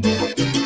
Te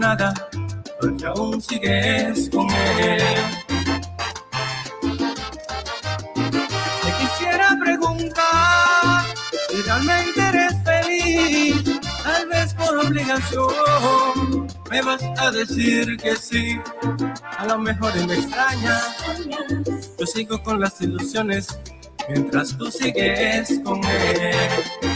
ilusionada, porque aún sigues con él. Te quisiera preguntar si realmente eres feliz, tal vez por obligación. Me vas a decir que sí, a lo mejor me extrañas. Yo sigo con las ilusiones mientras tú sigues con él.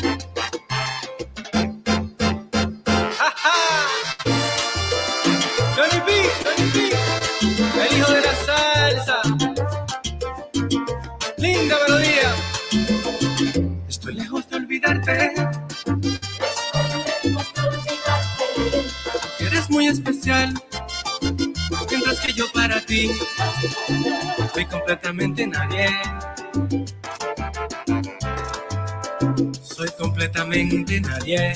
Nadie.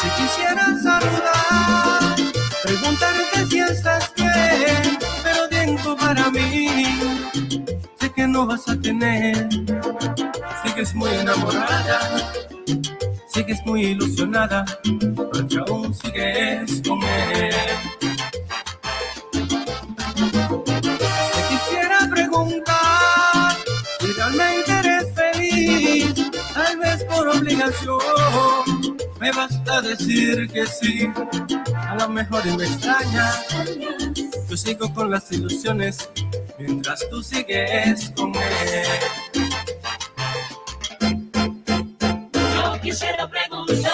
Te quisiera saludar, preguntarte si estás bien, pero tiempo para mí. Sé que no vas a tener. Sigues muy enamorada, sigues muy ilusionada, porque aún sigues con él. Obligación. Me vas a decir que sí, a lo mejor y me extraña. Yo sigo con las ilusiones mientras tú sigues con él. Yo quisiera preguntar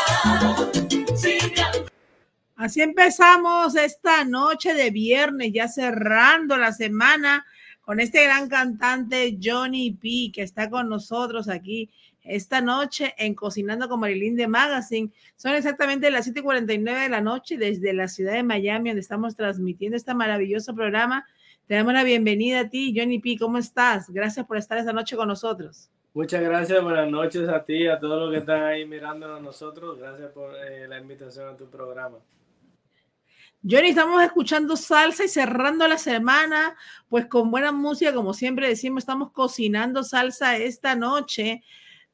Así empezamos esta noche de viernes, ya cerrando la semana con este gran cantante Johnny P, que está con nosotros aquí esta noche en Cocinando con Marilyn de Magazine. Son exactamente las 7:49 de la noche desde la ciudad de Miami, donde estamos transmitiendo este maravilloso programa. Te damos la bienvenida a ti, Johnny P. ¿Cómo estás? Gracias por estar esta noche con nosotros. Muchas gracias, buenas noches a ti, a todos los que están ahí mirando a nosotros. Gracias por eh, la invitación a tu programa. Johnny, estamos escuchando salsa y cerrando la semana, pues con buena música, como siempre decimos, estamos cocinando salsa esta noche.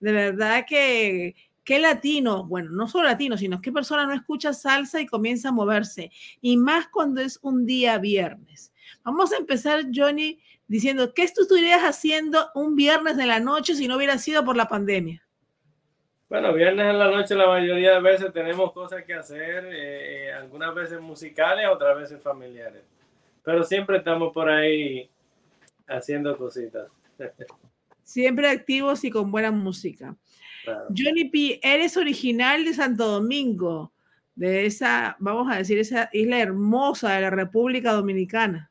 De verdad que qué latino, bueno, no solo latino, sino qué persona no escucha salsa y comienza a moverse, y más cuando es un día viernes. Vamos a empezar, Johnny, diciendo, ¿qué tú estarías haciendo un viernes de la noche si no hubiera sido por la pandemia? Bueno, viernes en la noche la mayoría de veces tenemos cosas que hacer, eh, algunas veces musicales, otras veces familiares. Pero siempre estamos por ahí haciendo cositas. Siempre activos y con buena música. Claro. Johnny P, eres original de Santo Domingo, de esa, vamos a decir, esa isla hermosa de la República Dominicana.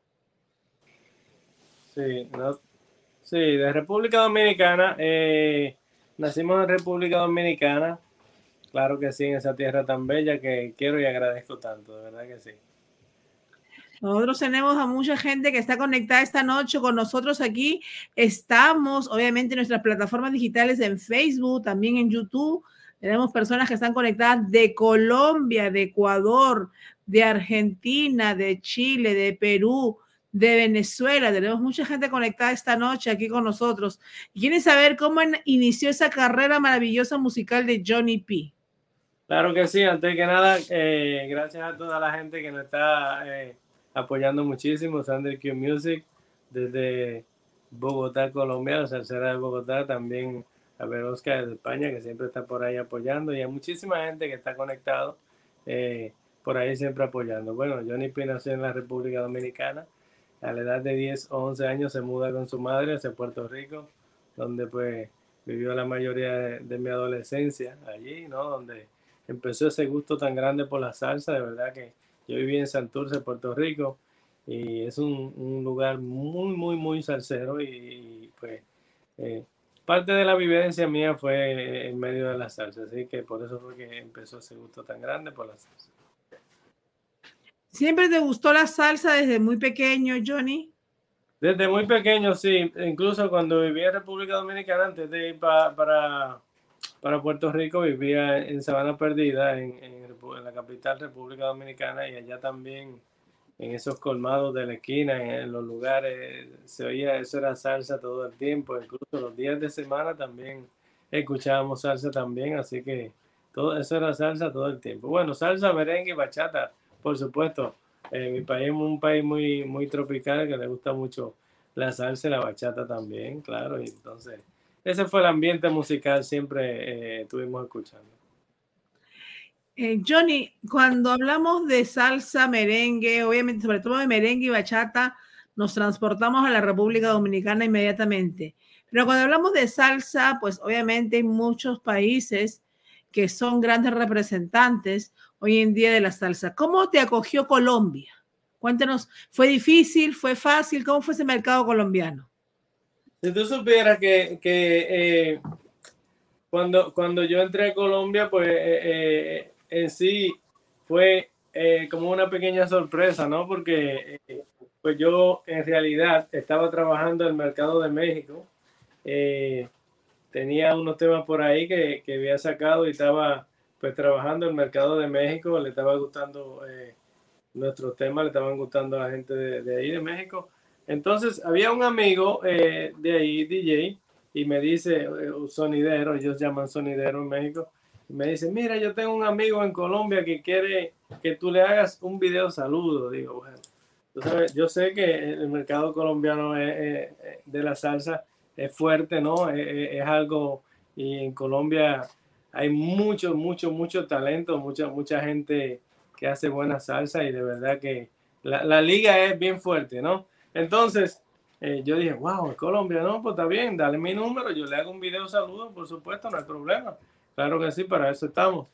Sí, no- sí, de República Dominicana. eh, nacimos en República Dominicana. Claro que sí, en esa tierra tan bella que quiero y agradezco tanto, de verdad que sí. Nosotros tenemos a mucha gente que está conectada esta noche con nosotros aquí. Estamos, obviamente, en nuestras plataformas digitales en Facebook, también en YouTube. Tenemos personas que están conectadas de Colombia, de Ecuador, de Argentina, de Chile, de Perú, de Venezuela. Tenemos mucha gente conectada esta noche aquí con nosotros. Y quieren saber cómo inició esa carrera maravillosa musical de Johnny P. Claro que sí, antes que nada, eh, gracias a toda la gente que nos está eh, apoyando muchísimo, Sander Q Music, desde Bogotá, Colombia, la salsera de Bogotá, también a ver Oscar de España, que siempre está por ahí apoyando, y hay muchísima gente que está conectado eh, por ahí siempre apoyando. Bueno, Johnny P nació en la República Dominicana, a la edad de 10 o 11 años se muda con su madre hacia Puerto Rico, donde pues vivió la mayoría de, mi adolescencia allí, ¿no? Donde empezó ese gusto tan grande por la salsa, de verdad que yo viví en Santurce, Puerto Rico, y es un, lugar muy, muy, muy salsero y, pues eh, parte de la vivencia mía fue en medio de la salsa, así que por eso fue que empezó ese gusto tan grande por la salsa. ¿Siempre te gustó la salsa desde muy pequeño, Johnny? Desde muy pequeño, sí. Incluso cuando vivía en República Dominicana, antes de ir para, para Puerto Rico, vivía en Sabana Perdida, en, la capital República Dominicana, y allá también, en esos colmados de la esquina, en, los lugares, se oía, eso era salsa todo el tiempo. Incluso los días de semana también escuchábamos salsa también, así que todo eso era salsa todo el tiempo. Bueno, salsa, merengue y bachata, por supuesto eh, mi país es un país muy, muy tropical que le gusta mucho la salsa y la bachata también, claro. Y entonces, ese fue el ambiente musical siempre eh, estuvimos escuchando. Eh, Johnny, cuando hablamos de salsa, merengue, obviamente, sobre todo de merengue y bachata, nos transportamos a la República Dominicana inmediatamente. Pero cuando hablamos de salsa, pues obviamente hay muchos países que son grandes representantes hoy en día de la salsa. ¿Cómo te acogió Colombia? Cuéntanos, ¿fue difícil? ¿Fue fácil? ¿Cómo fue ese mercado colombiano? Si tú supieras que, eh, cuando, cuando yo entré a Colombia, pues eh, eh, en sí fue como una pequeña sorpresa, ¿no? Porque pues yo en realidad estaba trabajando en el mercado de México. tenía unos temas por ahí que, que había sacado y estaba pues trabajando en el mercado de México, le estaba gustando eh, nuestros temas, le estaban gustando a la gente de, ahí de México. Entonces había un amigo eh, de ahí, DJ, y me dice, eh, sonidero, ellos llaman sonidero en México, y me dice, mira, yo tengo un amigo en Colombia que quiere que tú le hagas un video saludo. Digo, bueno, yo sé que el mercado colombiano de la salsa es fuerte, ¿no? es algo, y en Colombia hay mucho, mucho, mucho talento, mucha, mucha gente que hace buena salsa y de verdad que la, liga es bien fuerte, ¿no? Entonces, eh, yo dije, wow, Colombia, no, pues está bien, dale mi número, yo le hago un video saludo, por supuesto, no hay problema. Claro que sí, para eso estamos.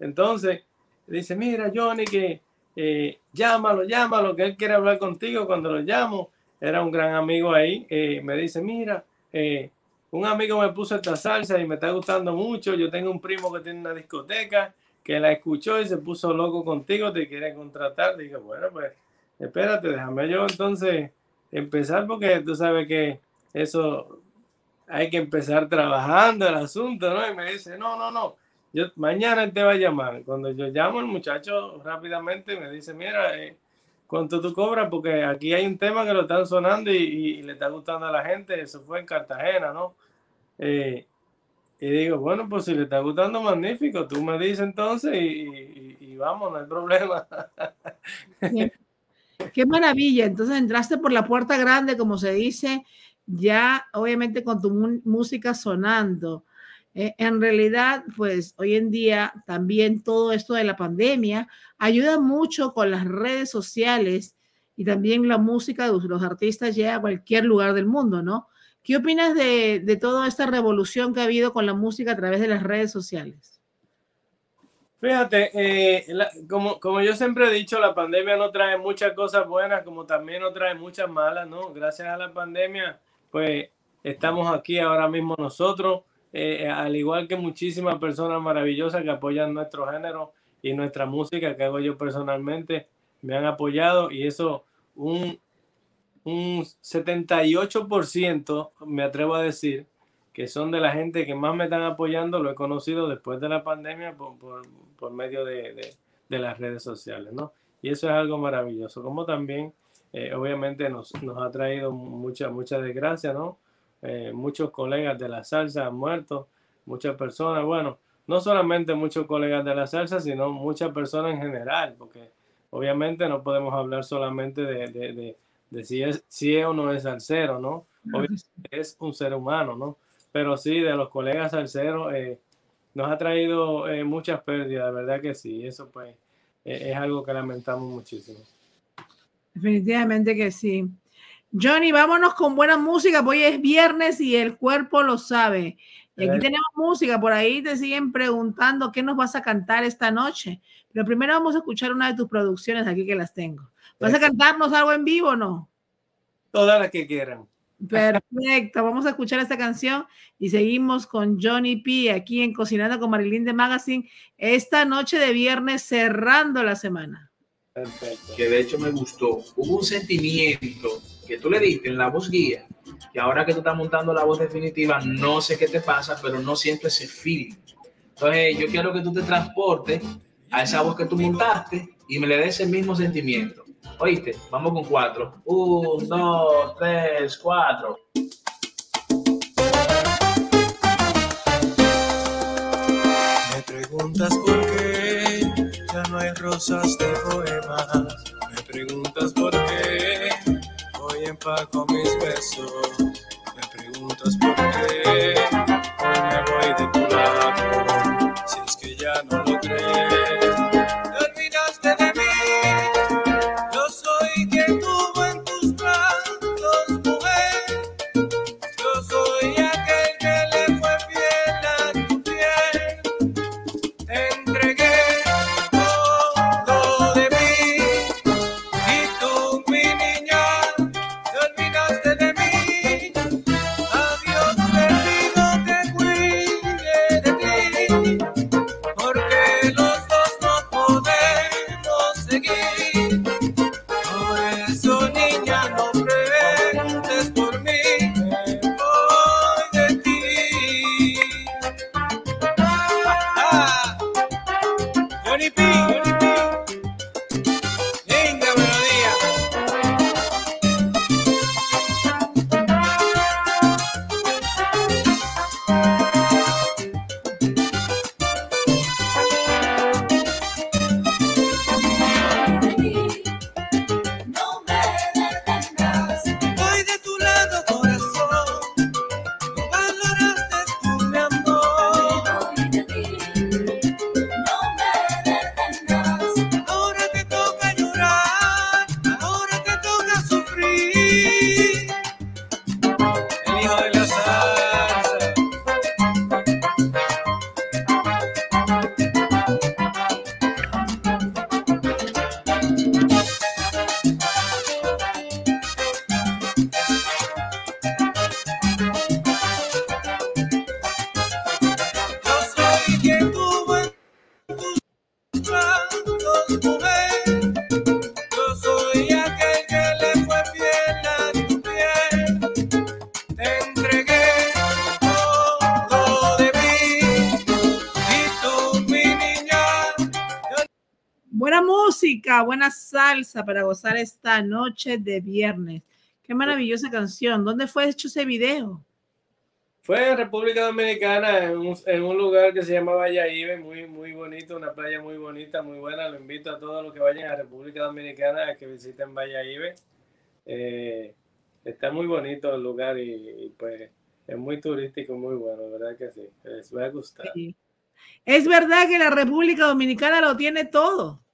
Entonces, dice, mira, Johnny, que eh, llámalo, llámalo, que él quiere hablar contigo cuando lo llamo. Era un gran amigo ahí. Eh, me dice, mira, eh, un amigo me puso esta salsa y me está gustando mucho. Yo tengo un primo que tiene una discoteca que la escuchó y se puso loco contigo, te quiere contratar. Dije, bueno, pues espérate, déjame yo entonces empezar porque tú sabes que eso hay que empezar trabajando el asunto, ¿no? Y me dice, no, no, no, yo mañana él te va a llamar. Cuando yo llamo, el muchacho rápidamente me dice, mira, eh, ¿cuánto tú cobras? Porque aquí hay un tema que lo están sonando y, le está gustando a la gente. Eso fue en Cartagena, ¿no? Eh, y digo, bueno, pues si le está gustando, magnífico. Tú me dices entonces y, vamos, no hay problema. Qué, maravilla. Entonces entraste por la puerta grande, como se dice, ya obviamente con tu música sonando. Eh, en realidad, pues hoy en día también todo esto de la pandemia ayuda mucho con las redes sociales y también la música de los artistas llega a cualquier lugar del mundo, ¿no? ¿Qué opinas de, toda esta revolución que ha habido con la música a través de las redes sociales? Fíjate, eh, como, como yo siempre he dicho, la pandemia no trae muchas cosas buenas, como también no trae muchas malas, ¿no? Gracias a la pandemia, pues estamos aquí ahora mismo nosotros, eh, al igual que muchísimas personas maravillosas que apoyan nuestro género y nuestra música que hago yo personalmente, me han apoyado y eso un un 78%, me atrevo a decir, que son de la gente que más me están apoyando, lo he conocido después de la pandemia por, por, medio de, de, las redes sociales, ¿no? Y eso es algo maravilloso, como también, eh, obviamente, nos, nos, ha traído mucha, mucha desgracia, ¿no? Eh, muchos colegas de la salsa han muerto, muchas personas, bueno, no solamente muchos colegas de la salsa, sino muchas personas en general, porque obviamente no podemos hablar solamente de de si es, si es o no es cero ¿no? Obviamente es un ser humano, ¿no? pero sí, de los colegas salseros, eh, nos ha traído eh, muchas pérdidas, de verdad que sí, eso pues eh, es algo que lamentamos muchísimo. Definitivamente que sí. Johnny, vámonos con buena música, hoy es viernes y el cuerpo lo sabe. Y aquí tenemos música, por ahí te siguen preguntando qué nos vas a cantar esta noche. Pero primero vamos a escuchar una de tus producciones aquí que las tengo. ¿Vas a cantarnos algo en vivo o no? Todas las que quieran. Perfecto, vamos a escuchar esta canción y seguimos con Johnny P aquí en Cocinando con Marilyn de Magazine esta noche de viernes cerrando la semana. Perfecto. Que de hecho me gustó. Hubo un sentimiento que tú le diste en la voz guía, que ahora que tú estás montando la voz definitiva, no sé qué te pasa, pero no siempre se feel. Entonces yo quiero que tú te transportes a esa voz que tú montaste y me le des el mismo sentimiento. Oíste, vamos con cuatro. Un, dos, tres, cuatro. Me preguntas por qué ya no hay rosas de poemas. Me preguntas por qué hoy empaco mis besos. Música, buena salsa para gozar esta noche de viernes. Qué maravillosa canción. ¿Dónde fue hecho ese video? Fue en República Dominicana, en un, en un lugar que se llama Valladolid, muy, muy bonito, una playa muy bonita, muy buena. Lo invito a todos los que vayan a República Dominicana a que visiten Valladolid. Eh, está muy bonito el lugar y, y, pues es muy turístico, muy bueno, ¿verdad que sí? Les va a gustar. Sí. Es verdad que la República Dominicana lo tiene todo.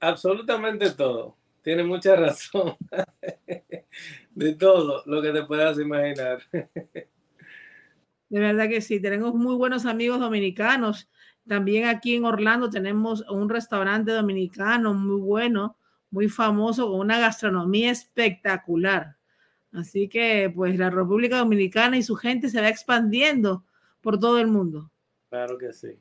Absolutamente todo. Tiene mucha razón. De todo lo que te puedas imaginar. De verdad que sí, tenemos muy buenos amigos dominicanos. También aquí en Orlando tenemos un restaurante dominicano muy bueno, muy famoso, con una gastronomía espectacular. Así que pues la República Dominicana y su gente se va expandiendo por todo el mundo. Claro que sí.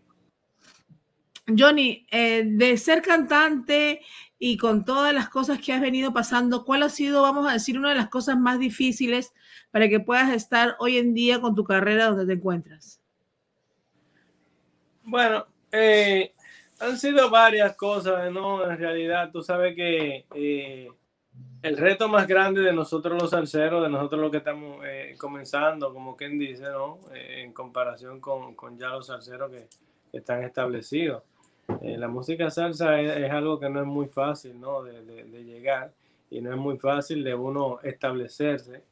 Johnny, eh, de ser cantante y con todas las cosas que has venido pasando, ¿cuál ha sido, vamos a decir, una de las cosas más difíciles para que puedas estar hoy en día con tu carrera donde te encuentras? Bueno, eh, han sido varias cosas, ¿no? En realidad, tú sabes que eh, el reto más grande de nosotros los salseros, de nosotros los que estamos eh, comenzando, como quien dice, ¿no? Eh, en comparación con, ya los salseros que están establecidos. Eh, la música salsa es, algo que no es muy fácil, ¿no? De, llegar y no es muy fácil de uno establecerse.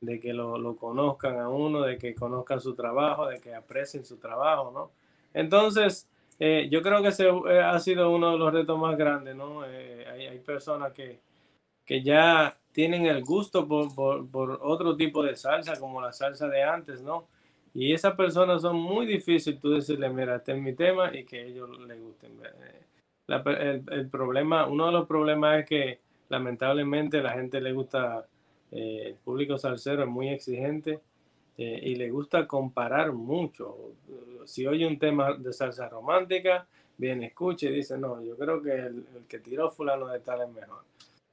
de que lo, conozcan a uno, de que conozcan su trabajo, de que aprecien su trabajo, ¿no? Entonces, eh, yo creo que ese eh, ha sido uno de los retos más grandes, ¿no? Eh, hay, hay personas que, que ya tienen el gusto por, por, por otro tipo de salsa, como la salsa de antes, ¿no? Y esas personas son muy difíciles tú decirle, mira, este es mi tema y que ellos les gusten. Eh, el, problema, uno de los problemas es que lamentablemente la gente le gusta, eh, el público salsero es muy exigente eh, y le gusta comparar mucho. Si oye un tema de salsa romántica, viene, escucha y dice, no, yo creo que el, el que tiró fulano de tal es mejor.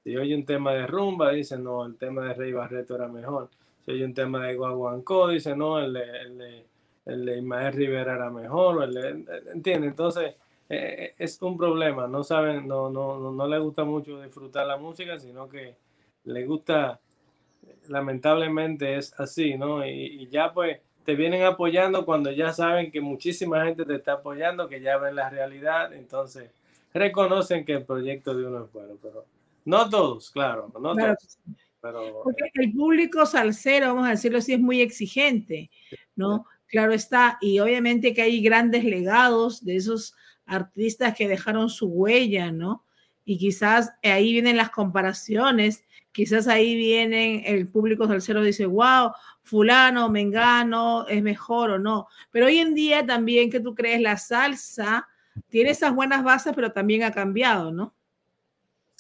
Si oye un tema de rumba, dice, no, el tema de Rey Barreto era mejor. Si oye un tema de Guaguancó, dice, no, el de, el de, el de Ismael Rivera era mejor. o El de, ¿Entiendes? Entonces, eh, es un problema. No saben, no, no, no, no le gusta mucho disfrutar la música, sino que le gusta, lamentablemente es así, ¿no? Y, y ya pues te vienen apoyando cuando ya saben que muchísima gente te está apoyando, que ya ven la realidad, entonces reconocen que el proyecto de uno es bueno, pero no todos, claro, no todos, pero Porque el público salsero, vamos a decirlo así, es muy exigente, ¿no? Claro está, y obviamente que hay grandes legados de esos artistas que dejaron su huella, ¿no? Y quizás ahí vienen las comparaciones, quizás ahí vienen, el público salsero dice, wow, fulano, mengano, es mejor o no. Pero hoy en día también, que tú crees? La salsa tiene esas buenas bases, pero también ha cambiado, ¿no?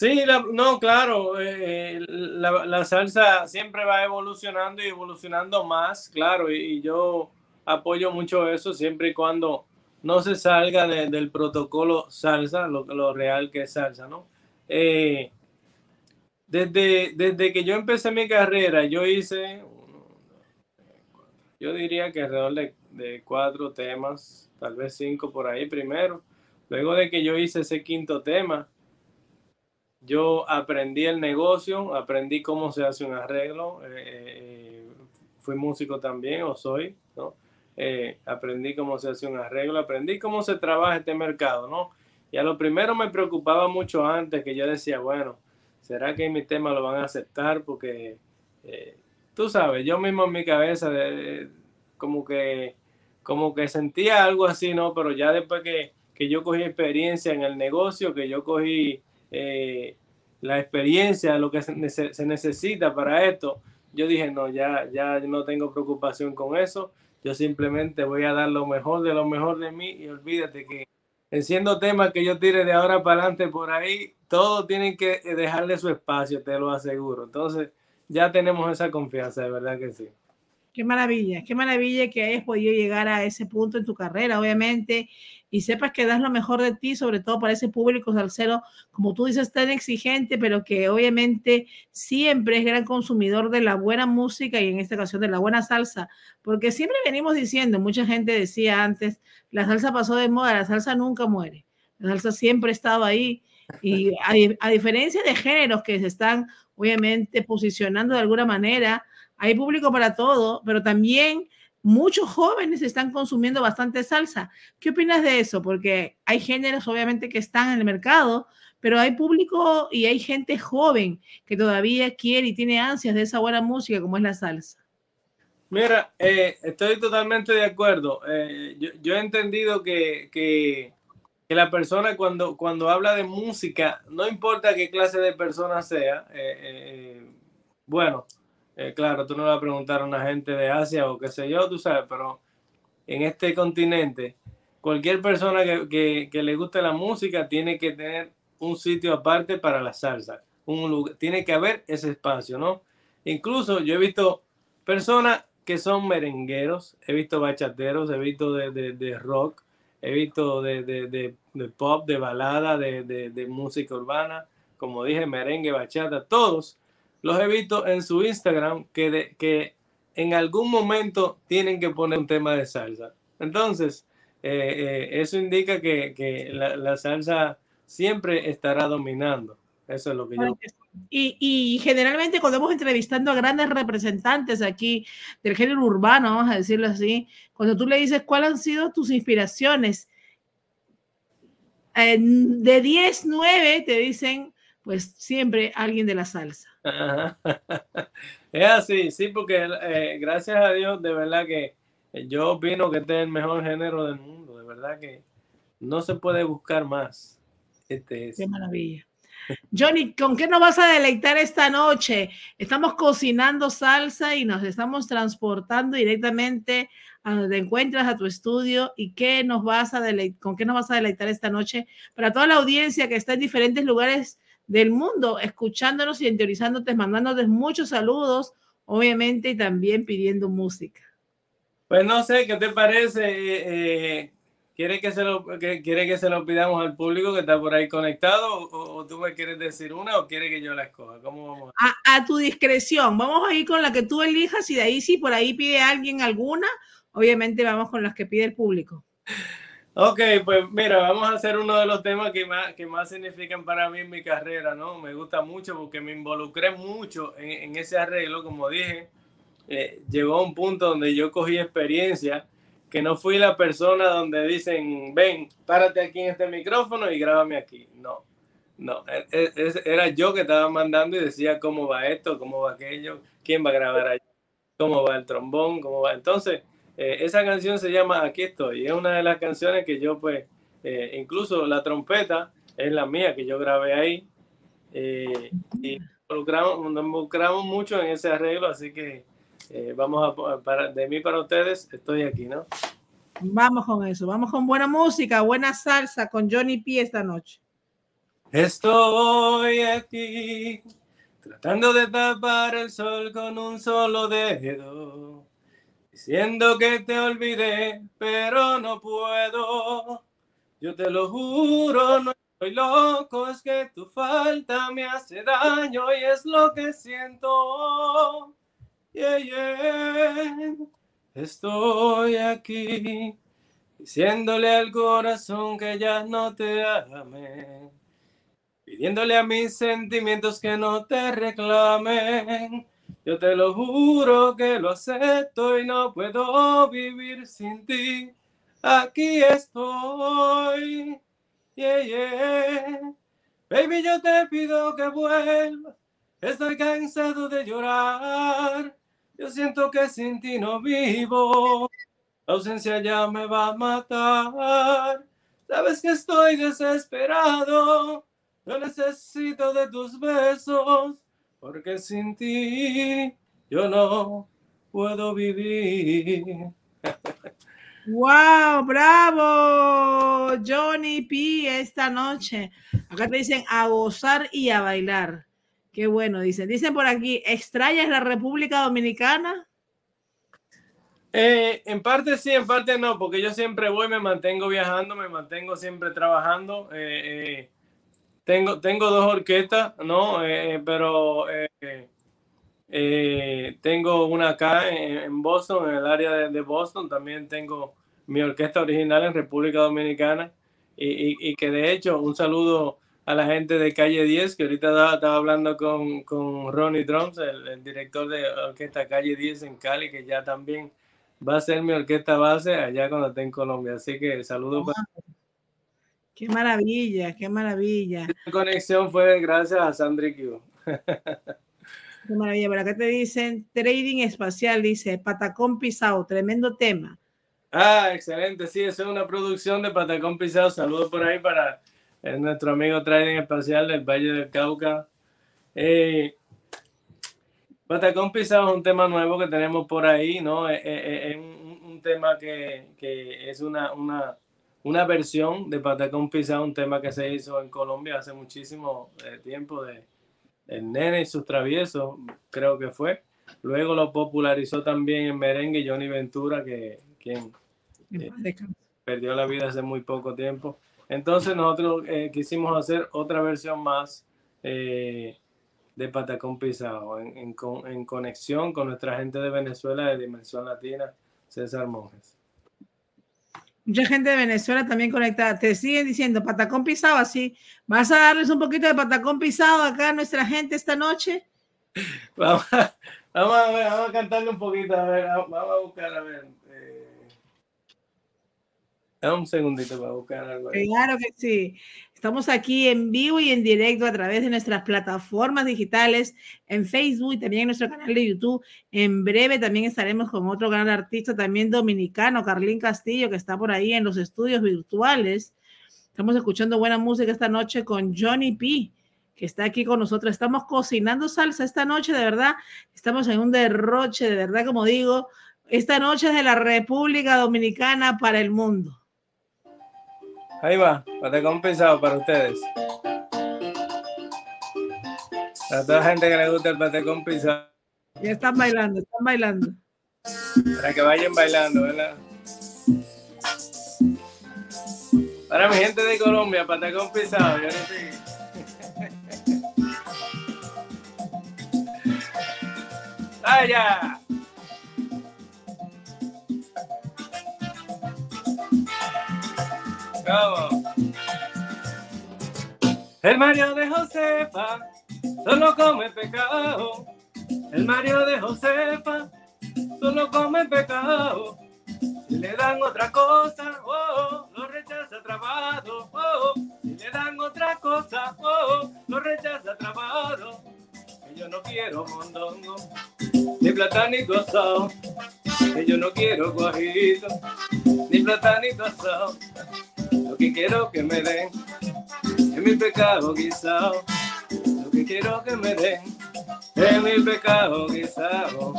Sí, no, claro, eh, la, salsa siempre va evolucionando y evolucionando más, claro, y, yo apoyo mucho eso siempre y cuando no se salga de- del protocolo salsa, lo, real que es salsa, ¿no? Eh, desde, desde que yo empecé mi carrera, yo hice, yo diría que alrededor de, de cuatro temas, tal vez cinco por ahí primero. Luego de que yo hice ese quinto tema, yo aprendí el negocio, aprendí cómo se hace un arreglo, eh, eh, fui músico también, o soy, ¿no? Eh, aprendí cómo se hace un arreglo, aprendí cómo se trabaja este mercado, ¿no? Y a lo primero me preocupaba mucho antes, que yo decía, bueno, ¿será que mi tema lo van a aceptar? Porque, tú sabes, yo mismo en mi cabeza, de- como que como que sentía algo así, ¿no? Pero ya después que, que yo cogí experiencia en el negocio, que yo cogí eh, la experiencia, lo que se, nece- se necesita para esto, yo dije, no, ya, ya no tengo preocupación con eso, yo simplemente voy a dar lo mejor de lo mejor de mí y olvídate que en siendo temas que yo tire de ahora para adelante por ahí, todos tienen que dejarle su espacio, te lo aseguro. Entonces, ya tenemos esa confianza, de verdad que sí. Qué maravilla, qué maravilla que hayas podido llegar a ese punto en tu carrera, obviamente, y sepas que das lo mejor de ti, sobre todo para ese público salsero, como tú dices, tan exigente, pero que obviamente siempre es gran consumidor de la buena música y en esta ocasión de la buena salsa, porque siempre venimos diciendo, mucha gente decía antes, la salsa pasó de moda, la salsa nunca muere, la salsa siempre ha estado ahí, y a, a diferencia de géneros que se están obviamente posicionando de alguna manera, hay público para todo, pero también muchos jóvenes están consumiendo bastante salsa. ¿Qué opinas de eso? Porque hay géneros obviamente que están en el mercado, pero hay público y hay gente joven que todavía quiere y tiene ansias de esa buena música como es la salsa. Mira, eh, estoy totalmente de acuerdo. Eh, yo, he entendido que, que, la persona cuando, cuando habla de música, no importa qué clase de persona sea, eh, bueno, eh, claro, tú no le vas a preguntar a una gente de Asia o qué sé yo, tú sabes, pero en este continente, cualquier persona que, le guste la música tiene que tener un sitio aparte para la salsa. Un lugar, tiene que haber ese espacio, ¿no? Incluso yo he visto personas que son merengueros, he visto bachateros, he visto de, rock, he visto de, pop, de balada, de, música urbana, como dije, merengue, bachata, todos los he visto en su Instagram que, que en algún momento tienen que poner un tema de salsa. Entonces, eh, eh, eso indica que, que la, la, salsa siempre estará dominando. Eso es lo que yo. Y, y, generalmente cuando vamos entrevistando a grandes representantes aquí del género urbano, vamos a decirlo así, cuando tú le dices cuáles han sido tus inspiraciones, eh, de 10, 9 te dicen, pues siempre alguien de la salsa. Es así, sí, porque eh, gracias a Dios, de verdad que eh, yo opino que este es el mejor género del mundo, de verdad que no se puede buscar más. Este es. Qué maravilla. Johnny, ¿con qué nos vas a deleitar esta noche? Estamos cocinando salsa y nos estamos transportando directamente a donde encuentras a tu estudio. ¿Y qué nos vas a deleitar, con qué nos vas a deleitar esta noche para toda la audiencia que está en diferentes lugares del mundo, escuchándonos y interiorizándote, mandándote muchos saludos, obviamente, y también pidiendo música? Pues no sé, ¿qué te parece? Eh, eh, ¿Quiere que, se lo, que, ¿Quiere que se lo pidamos al público que está por ahí conectado? ¿O, o tú me quieres decir una o quiere que yo la escoja? ¿Cómo vamos? A, a tu discreción, vamos a ir con la que tú elijas y de ahí si por ahí pide alguien alguna, obviamente vamos con las que pide el público. Ok, pues mira, vamos a hacer uno de los temas que más, que más significan para mí en mi carrera, ¿no? Me gusta mucho porque me involucré mucho en, ese arreglo, como dije, eh, llegó a un punto donde yo cogí experiencia, que no fui la persona donde dicen, ven, párate aquí en este micrófono y grábame aquí. No, no, e- e- es- era yo que estaba mandando y decía cómo va esto, cómo va aquello, quién va a grabar allí, cómo va el trombón, cómo va. Entonces, eh, esa canción se llama Aquí estoy, y es una de las canciones que yo pues, eh, incluso la trompeta es la mía que yo grabé ahí. eh, y involucramos, nos involucramos mucho en ese arreglo, así que eh, vamos a, para, de mí para ustedes, estoy aquí, ¿no? Vamos con eso, vamos con buena música, buena salsa con Johnny P esta noche. Estoy aquí tratando de tapar el sol con un solo dedo, diciendo que te olvidé, pero no puedo. Yo te lo juro, no estoy loco, es que tu falta me hace daño y es lo que siento. Yeah, yeah. Estoy aquí diciéndole al corazón que ya no te ame pidiéndole a mis sentimientos que no te reclamen. Yo te lo juro que lo acepto y no puedo vivir sin ti. Aquí estoy. Yeah, yeah. Baby, yo te pido que vuelvas. Estoy cansado de llorar. Yo siento que sin ti no vivo. La ausencia ya me va a matar. Sabes que estoy desesperado. Yo necesito de tus besos, porque sin ti yo no puedo vivir. ¡Wow! ¡Bravo! Johnny P esta noche. Acá te dicen a gozar y a bailar. Qué bueno, dicen. Dicen por aquí, ¿extrañas la República Dominicana? Eh, en parte sí, en parte no, porque yo siempre voy, me mantengo viajando, me mantengo siempre trabajando. eh, eh, tengo, tengo dos orquestas, ¿no? Eh, pero eh, eh, tengo una acá en, Boston, en el área de, de Boston. También tengo mi orquesta original en República Dominicana. Y, y- que de hecho, un saludo a la gente de Calle 10, que ahorita estaba, hablando con, con Ronnie Drums, el, director de orquesta Calle 10 en Cali, que ya también va a ser mi orquesta base allá cuando esté en Colombia. Así que saludos para Qué maravilla, qué maravilla, la conexión fue gracias a Sandri Q. qué maravilla. Por acá te dicen trading espacial, dice Patacón Pisado, tremendo tema. Ah, excelente. Sí, eso es una producción de Patacón Pisado. Saludos por ahí para eh, nuestro amigo Trading Espacial del Valle del Cauca. Eh, Patacón Pisado es un tema nuevo que tenemos por ahí, ¿no? Eh, eh, Es un, un tema que, que es una, una, una versión de Patacón Pisado, un tema que se hizo en Colombia hace muchísimo eh, tiempo de El Nene y sus traviesos, creo que fue. Luego lo popularizó también en merengue Johnny Ventura, que quien descanse. perdió la vida hace muy poco tiempo. Entonces nosotros eh, quisimos hacer otra versión más eh, de Patacón Pisado, en, en en conexión con nuestra gente de Venezuela de Dimensión Latina, César Monjes. Mucha gente de Venezuela también conectada. Te siguen diciendo Patacón Pisado, así. ¿Vas a darles un poquito de Patacón Pisado acá a nuestra gente esta noche? Vamos a, vamos a, ver, vamos a cantarle un poquito, a ver, vamos a buscar, a ver. eh. Dame un segundito para buscar algo ahí. Claro que sí. Estamos aquí en vivo y en directo a través de nuestras plataformas digitales en Facebook y también en nuestro canal de YouTube. En breve también estaremos con otro gran artista también dominicano, Carlín Castillo, que está por ahí en los estudios virtuales. Estamos escuchando buena música esta noche con Johnny P, que está aquí con nosotros. Estamos cocinando salsa esta noche, de verdad. Estamos en un derroche, de verdad, como digo. Esta noche es de la República Dominicana para el mundo. Ahí va, patacón pisado para ustedes. Para toda la gente que le gusta el patacón pisado. Ya están bailando, están bailando. Para que vayan bailando, ¿verdad? Para mi gente de Colombia, patacón pisado, yo. ¡Vaya! El Mario de Josefa solo come pecado. El Mario de Josefa solo come pecado. Si le dan otra cosa, oh, lo rechaza trabado. Oh, si le dan otra cosa, oh, lo rechaza trabado. Que yo no quiero mondongo, ni platanito asado. Que yo no quiero guajito, ni platanito asado. Lo que quiero que me den es mi pecado guisado. Lo que quiero que me den es mi pecado guisado.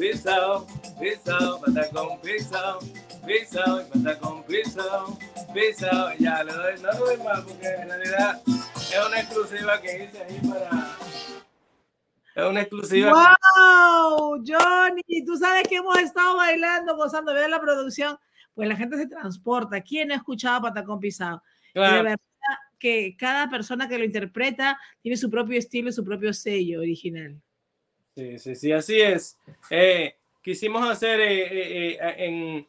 Pisado, pisado, mata con pisado, pisado, y mata con pisado, pisado. Ya le doy, no doy más porque en realidad es una exclusiva que hice ahí para. Es una exclusiva. ¡Wow! Johnny, tú sabes que hemos estado bailando, gozando, ver la producción, pues la gente se transporta. ¿Quién no ha escuchado Patacón Pisado? Y de Claro. verdad que cada persona que lo interpreta tiene su propio estilo y su propio sello original. Sí, sí, sí, así es. Eh, quisimos hacer eh, eh, eh, en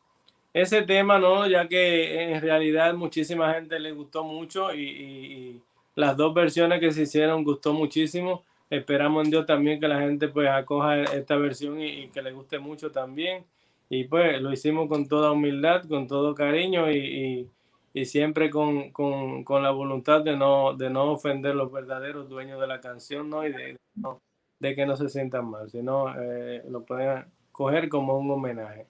ese tema, ¿no? Ya que en realidad muchísima gente le gustó mucho y, y- y las dos versiones que se hicieron gustó muchísimo. Esperamos en Dios también que la gente pues acoja esta versión y, y que le guste mucho también. Y pues lo hicimos con toda humildad, con todo cariño y, y- y siempre con, con- con la voluntad de no, de no ofender los verdaderos dueños de la canción, ¿no? Y de, no- de que no se sientan mal, sino eh, lo pueden coger como un homenaje.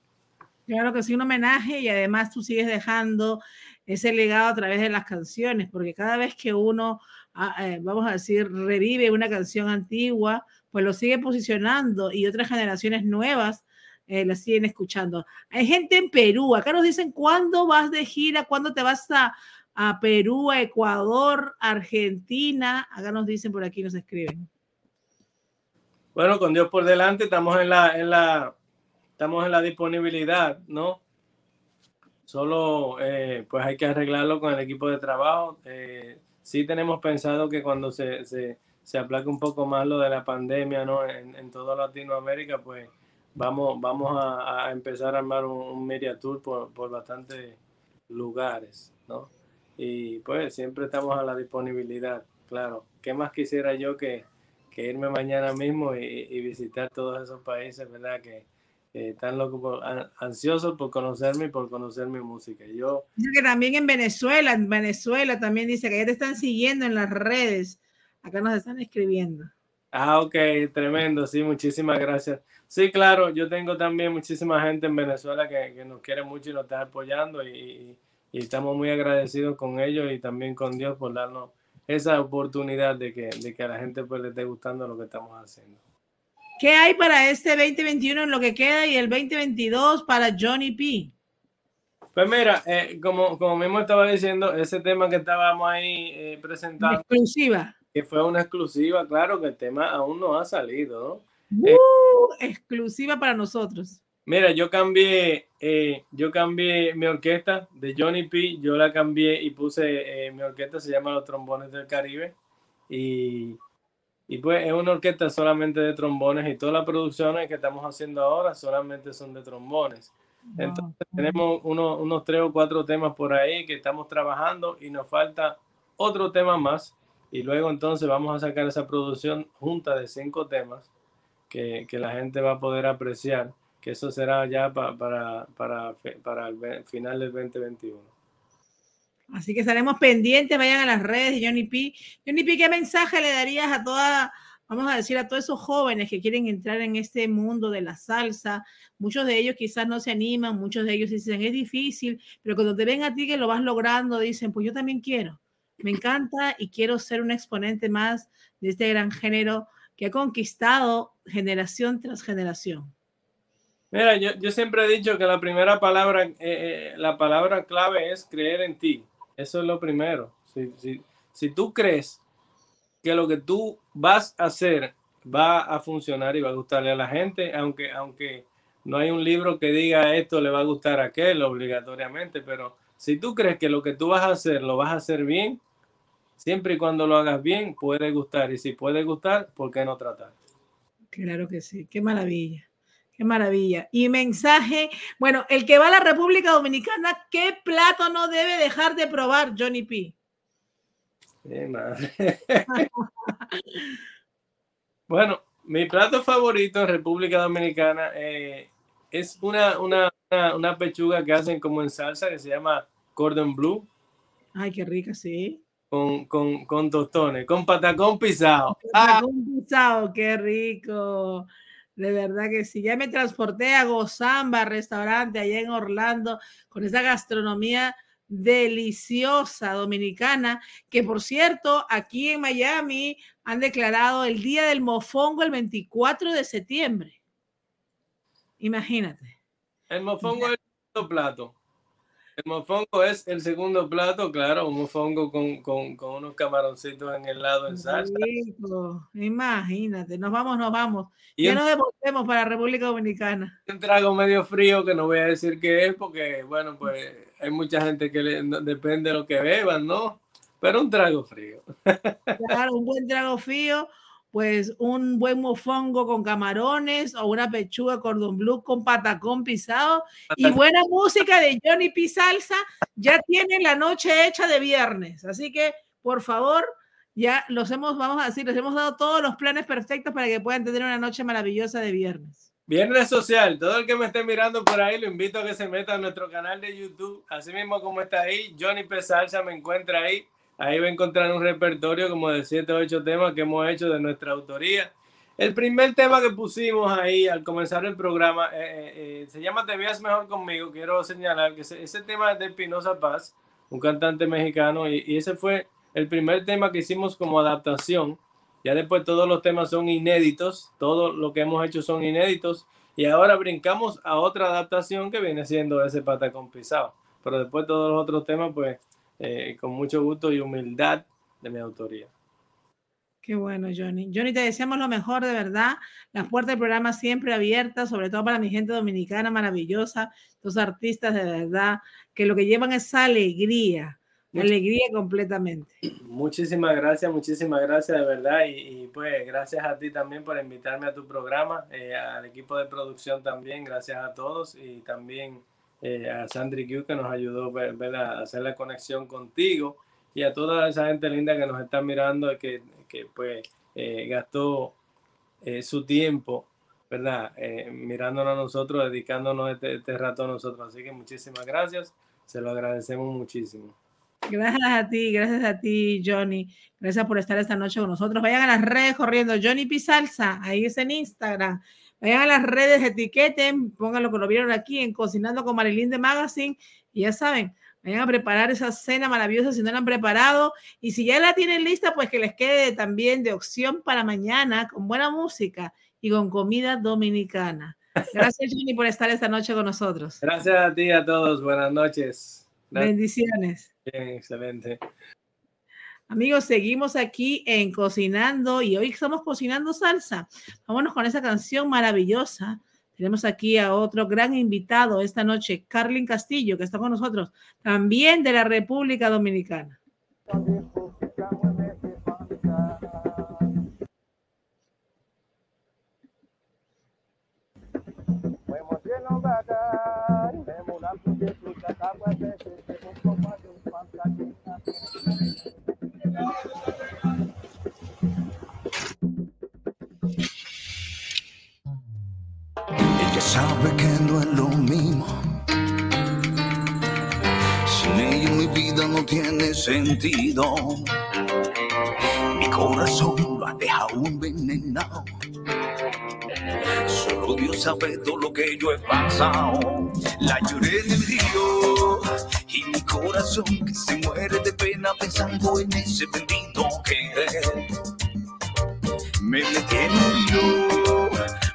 Claro que sí, un homenaje y además tú sigues dejando ese legado a través de las canciones, porque cada vez que uno, ah, eh, vamos a decir, revive una canción antigua, pues lo sigue posicionando y otras generaciones nuevas eh, la siguen escuchando. Hay gente en Perú, acá nos dicen cuándo vas de gira, cuándo te vas a, a Perú, a Ecuador, Argentina, acá nos dicen por aquí, nos escriben. Bueno, con Dios por delante, estamos en la, en la, estamos en la disponibilidad, ¿no? Solo eh, pues hay que arreglarlo con el equipo de trabajo. Eh, sí tenemos pensado que cuando se, se, se aplaque un poco más lo de la pandemia, ¿no? En, en toda Latinoamérica, pues vamos, vamos a, empezar a armar un, media tour por, por bastantes lugares, ¿no? Y pues siempre estamos a la disponibilidad, claro. ¿Qué más quisiera yo que, que irme mañana mismo y, visitar todos esos países, ¿verdad? Que, están locos, ansiosos por conocerme y por conocer mi música. Yo, que también en Venezuela, en Venezuela también dice que ya te están siguiendo en las redes. Acá nos están escribiendo. Ah, ok, tremendo, sí, muchísimas gracias. Sí, claro, yo tengo también muchísima gente en Venezuela que, que nos quiere mucho y nos está apoyando y, y- estamos muy agradecidos con ellos y también con Dios por darnos esa oportunidad de que, de que a la gente pues le esté gustando lo que estamos haciendo. ¿Qué hay para este 2021 en lo que queda y el 2022 para Johnny P? Pues mira, eh, como, como mismo estaba diciendo, ese tema que estábamos ahí eh, presentando, Exclusiva. Que fue una exclusiva, claro que el tema aún no ha salido, ¿no? Eh. Uh, exclusiva para nosotros. Mira, yo cambié, eh, yo cambié mi orquesta de Johnny P, yo la cambié y puse, eh, mi orquesta se llama Los Trombones del Caribe y, y pues es una orquesta solamente de trombones y todas las producciones que estamos haciendo ahora solamente son de trombones. Entonces tenemos uno- unos tres o cuatro temas por ahí que estamos trabajando y nos falta otro tema más y luego entonces vamos a sacar esa producción junta de cinco temas que, que la gente va a poder apreciar que eso será ya pa- para, para, para el final del 2021. Así que estaremos pendientes, vayan a las redes de Johnny P. Johnny P, ¿qué mensaje le darías a toda, vamos a decir, a todos esos jóvenes que quieren entrar en este mundo de la salsa? Muchos de ellos quizás no se animan, muchos de ellos dicen, es difícil, pero cuando te ven a ti que lo vas logrando, dicen, pues yo también quiero. Me encanta y quiero ser un exponente más de este gran género que ha conquistado generación tras generación. Mira, yo, yo siempre he dicho que la primera palabra, eh, eh, la palabra clave es creer en ti. Eso es lo primero. Si, si, si tú crees que lo que tú vas a hacer va a funcionar y va a gustarle a la gente, aunque, aunque no hay un libro que diga esto le va a gustar a aquel obligatoriamente, pero si tú crees que lo que tú vas a hacer lo vas a hacer bien, siempre y cuando lo hagas bien, puede gustar. Y si puede gustar, ¿por qué no tratar? Claro que sí, qué maravilla, qué maravilla. Y mensaje, bueno, el que va a la República Dominicana, ¿qué plato no debe dejar de probar, Johnny P? Sí, madre. bueno, mi plato favorito en República Dominicana eh, es una, una, una, una pechuga que hacen como en salsa que se llama cordon bleu Ay, qué rica, sí. Con, con, con tostones, con patacón pisado. Ah, Patacón pisado, qué rico. De verdad que sí. Ya me transporté a Gozamba, restaurante allá en Orlando, con esa gastronomía deliciosa dominicana, que por cierto, aquí en Miami han declarado el Día del Mofongo el 24 de septiembre. Imagínate. el mofongo es el plato. El mofongo es el segundo plato, claro, un mofongo con, con, con unos camaroncitos en el lado en salsa. Rico. Imagínate, nos vamos, nos vamos. Y ya un nos devolvemos para República Dominicana. un trago medio frío que no voy a decir qué es porque, bueno, pues hay mucha gente que le, no- depende de lo que beban, ¿no? Pero un trago frío. Claro, un buen trago frío, pues un buen mofongo con camarones o una pechuga cordon bleu con patacón pisado y buena música de Johnny P. Salsa, ya tienen la noche hecha de viernes. Así que, por favor, ya los hemos, vamos a decir, les hemos dado todos los planes perfectos para que puedan tener una noche maravillosa de viernes. Viernes social, todo el que me esté mirando por ahí, lo invito a que se meta a nuestro canal de YouTube. Así mismo como está ahí, Johnny P. Salsa me encuentra ahí. Ahí va a encontrar un repertorio como de 7 o 8 temas que hemos hecho de nuestra autoría. El primer tema que pusimos ahí al comenzar el programa eh, eh, eh, se llama Te veas mejor conmigo. Quiero señalar que ese, ese tema es de Pinoza Paz, un cantante mexicano, y, y ese fue el primer tema que hicimos como adaptación. Ya después todos los temas son inéditos, todo lo que hemos hecho son inéditos, y ahora brincamos a otra adaptación que viene siendo ese patacón pisado. Pero después todos los otros temas, pues eh, con mucho gusto y humildad de mi autoría. Qué bueno, Johnny. Johnny, te deseamos lo mejor, de verdad. Las puertas del programa siempre abiertas, sobre todo para mi gente dominicana maravillosa, los artistas de verdad, que lo que llevan es alegría, Muchas- alegría completamente. Muchísimas gracias, muchísimas gracias de verdad y, y, pues gracias a ti también por invitarme a tu programa, eh, al equipo de producción también, gracias a todos y también eh, a Sandri Q que nos ayudó a hacer la conexión contigo y a toda esa gente linda que nos está mirando que, que pues eh, gastó eh, su tiempo, ¿verdad? Eh, mirándonos a nosotros, dedicándonos este, este rato a nosotros. Así que muchísimas gracias, se lo agradecemos muchísimo. Gracias a ti, gracias a ti, Johnny. Gracias por estar esta noche con nosotros. Vayan a las redes corriendo, Johnny Pizalza, ahí es en Instagram. Vayan a las redes, etiqueten, pongan lo que lo vieron aquí en Cocinando con Marilyn de Magazine. Y ya saben, vayan a preparar esa cena maravillosa si no la han preparado. Y si ya la tienen lista, pues que les quede también de opción para mañana con buena música y con comida dominicana. Gracias, Johnny, por estar esta noche con nosotros. Gracias a ti y a todos, buenas noches. Gracias. Bendiciones. Bien, excelente. Amigos, seguimos aquí en Cocinando y hoy estamos cocinando salsa. Vámonos con esa canción maravillosa. Tenemos aquí a otro gran invitado esta noche, Carlin Castillo, que está con nosotros, también de la República Dominicana. Ella sabe que no es lo mismo. Sin ella mi vida no tiene sentido. Mi corazón lo ha dejado envenenado. Solo Dios sabe todo lo que yo he pasado. La lloré del río y mi corazón que se muere de pena pensando en ese bendito querer. Me metí lío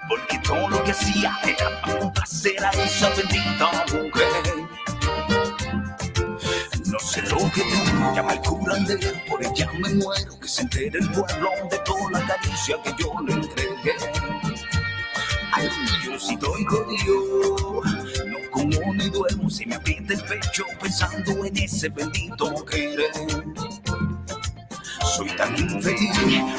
porque todo lo que hacía era para complacer a esa bendita mujer. No sé lo que tengo, llama el curandero, por ella me muero, que se entere el pueblo de toda la caricia que yo le entregué. Ay, yo si doy jodido, duermo, se me aprieta el pecho pensando en ese bendito querer. Soy tan infeliz,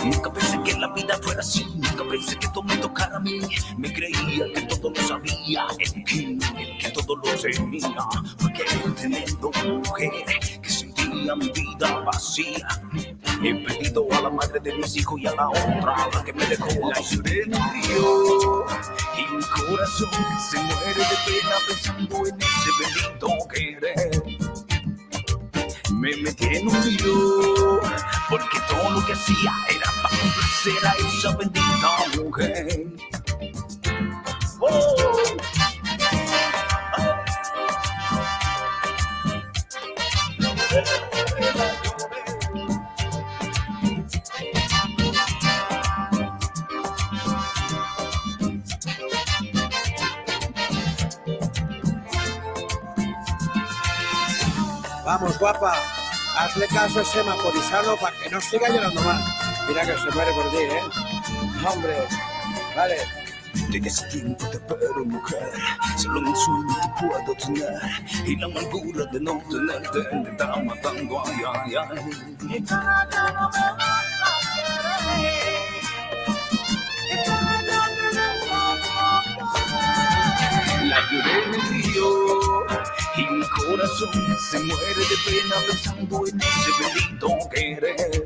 nunca pensé que la vida fuera así, nunca pensé que todo me tocara a mí. Me creía que todo lo sabía, el que, el que todo lo tenía, porque teniendo mujer mi vida vacía. He perdido a la madre de mis hijos y a la otra, la que me dejó la el río. Y mi corazón se muere de pena pensando en ese bendito querer me metí en un lío porque todo lo que hacía era para complacer a esa bendita mujer. Oh. Vamos, guapa, hazle caso a ese maporizano para que no siga llorando más. Mira que se muere por ti, ¿eh? Hombre, vale. Ese tiempo te espero, mujer. Solo en un sueño te puedo tener. Y la amargura de no tenerte me está matando, ay, ay, ay. La lloré el río y mi corazón se muere de pena pensando en ese bendito querer.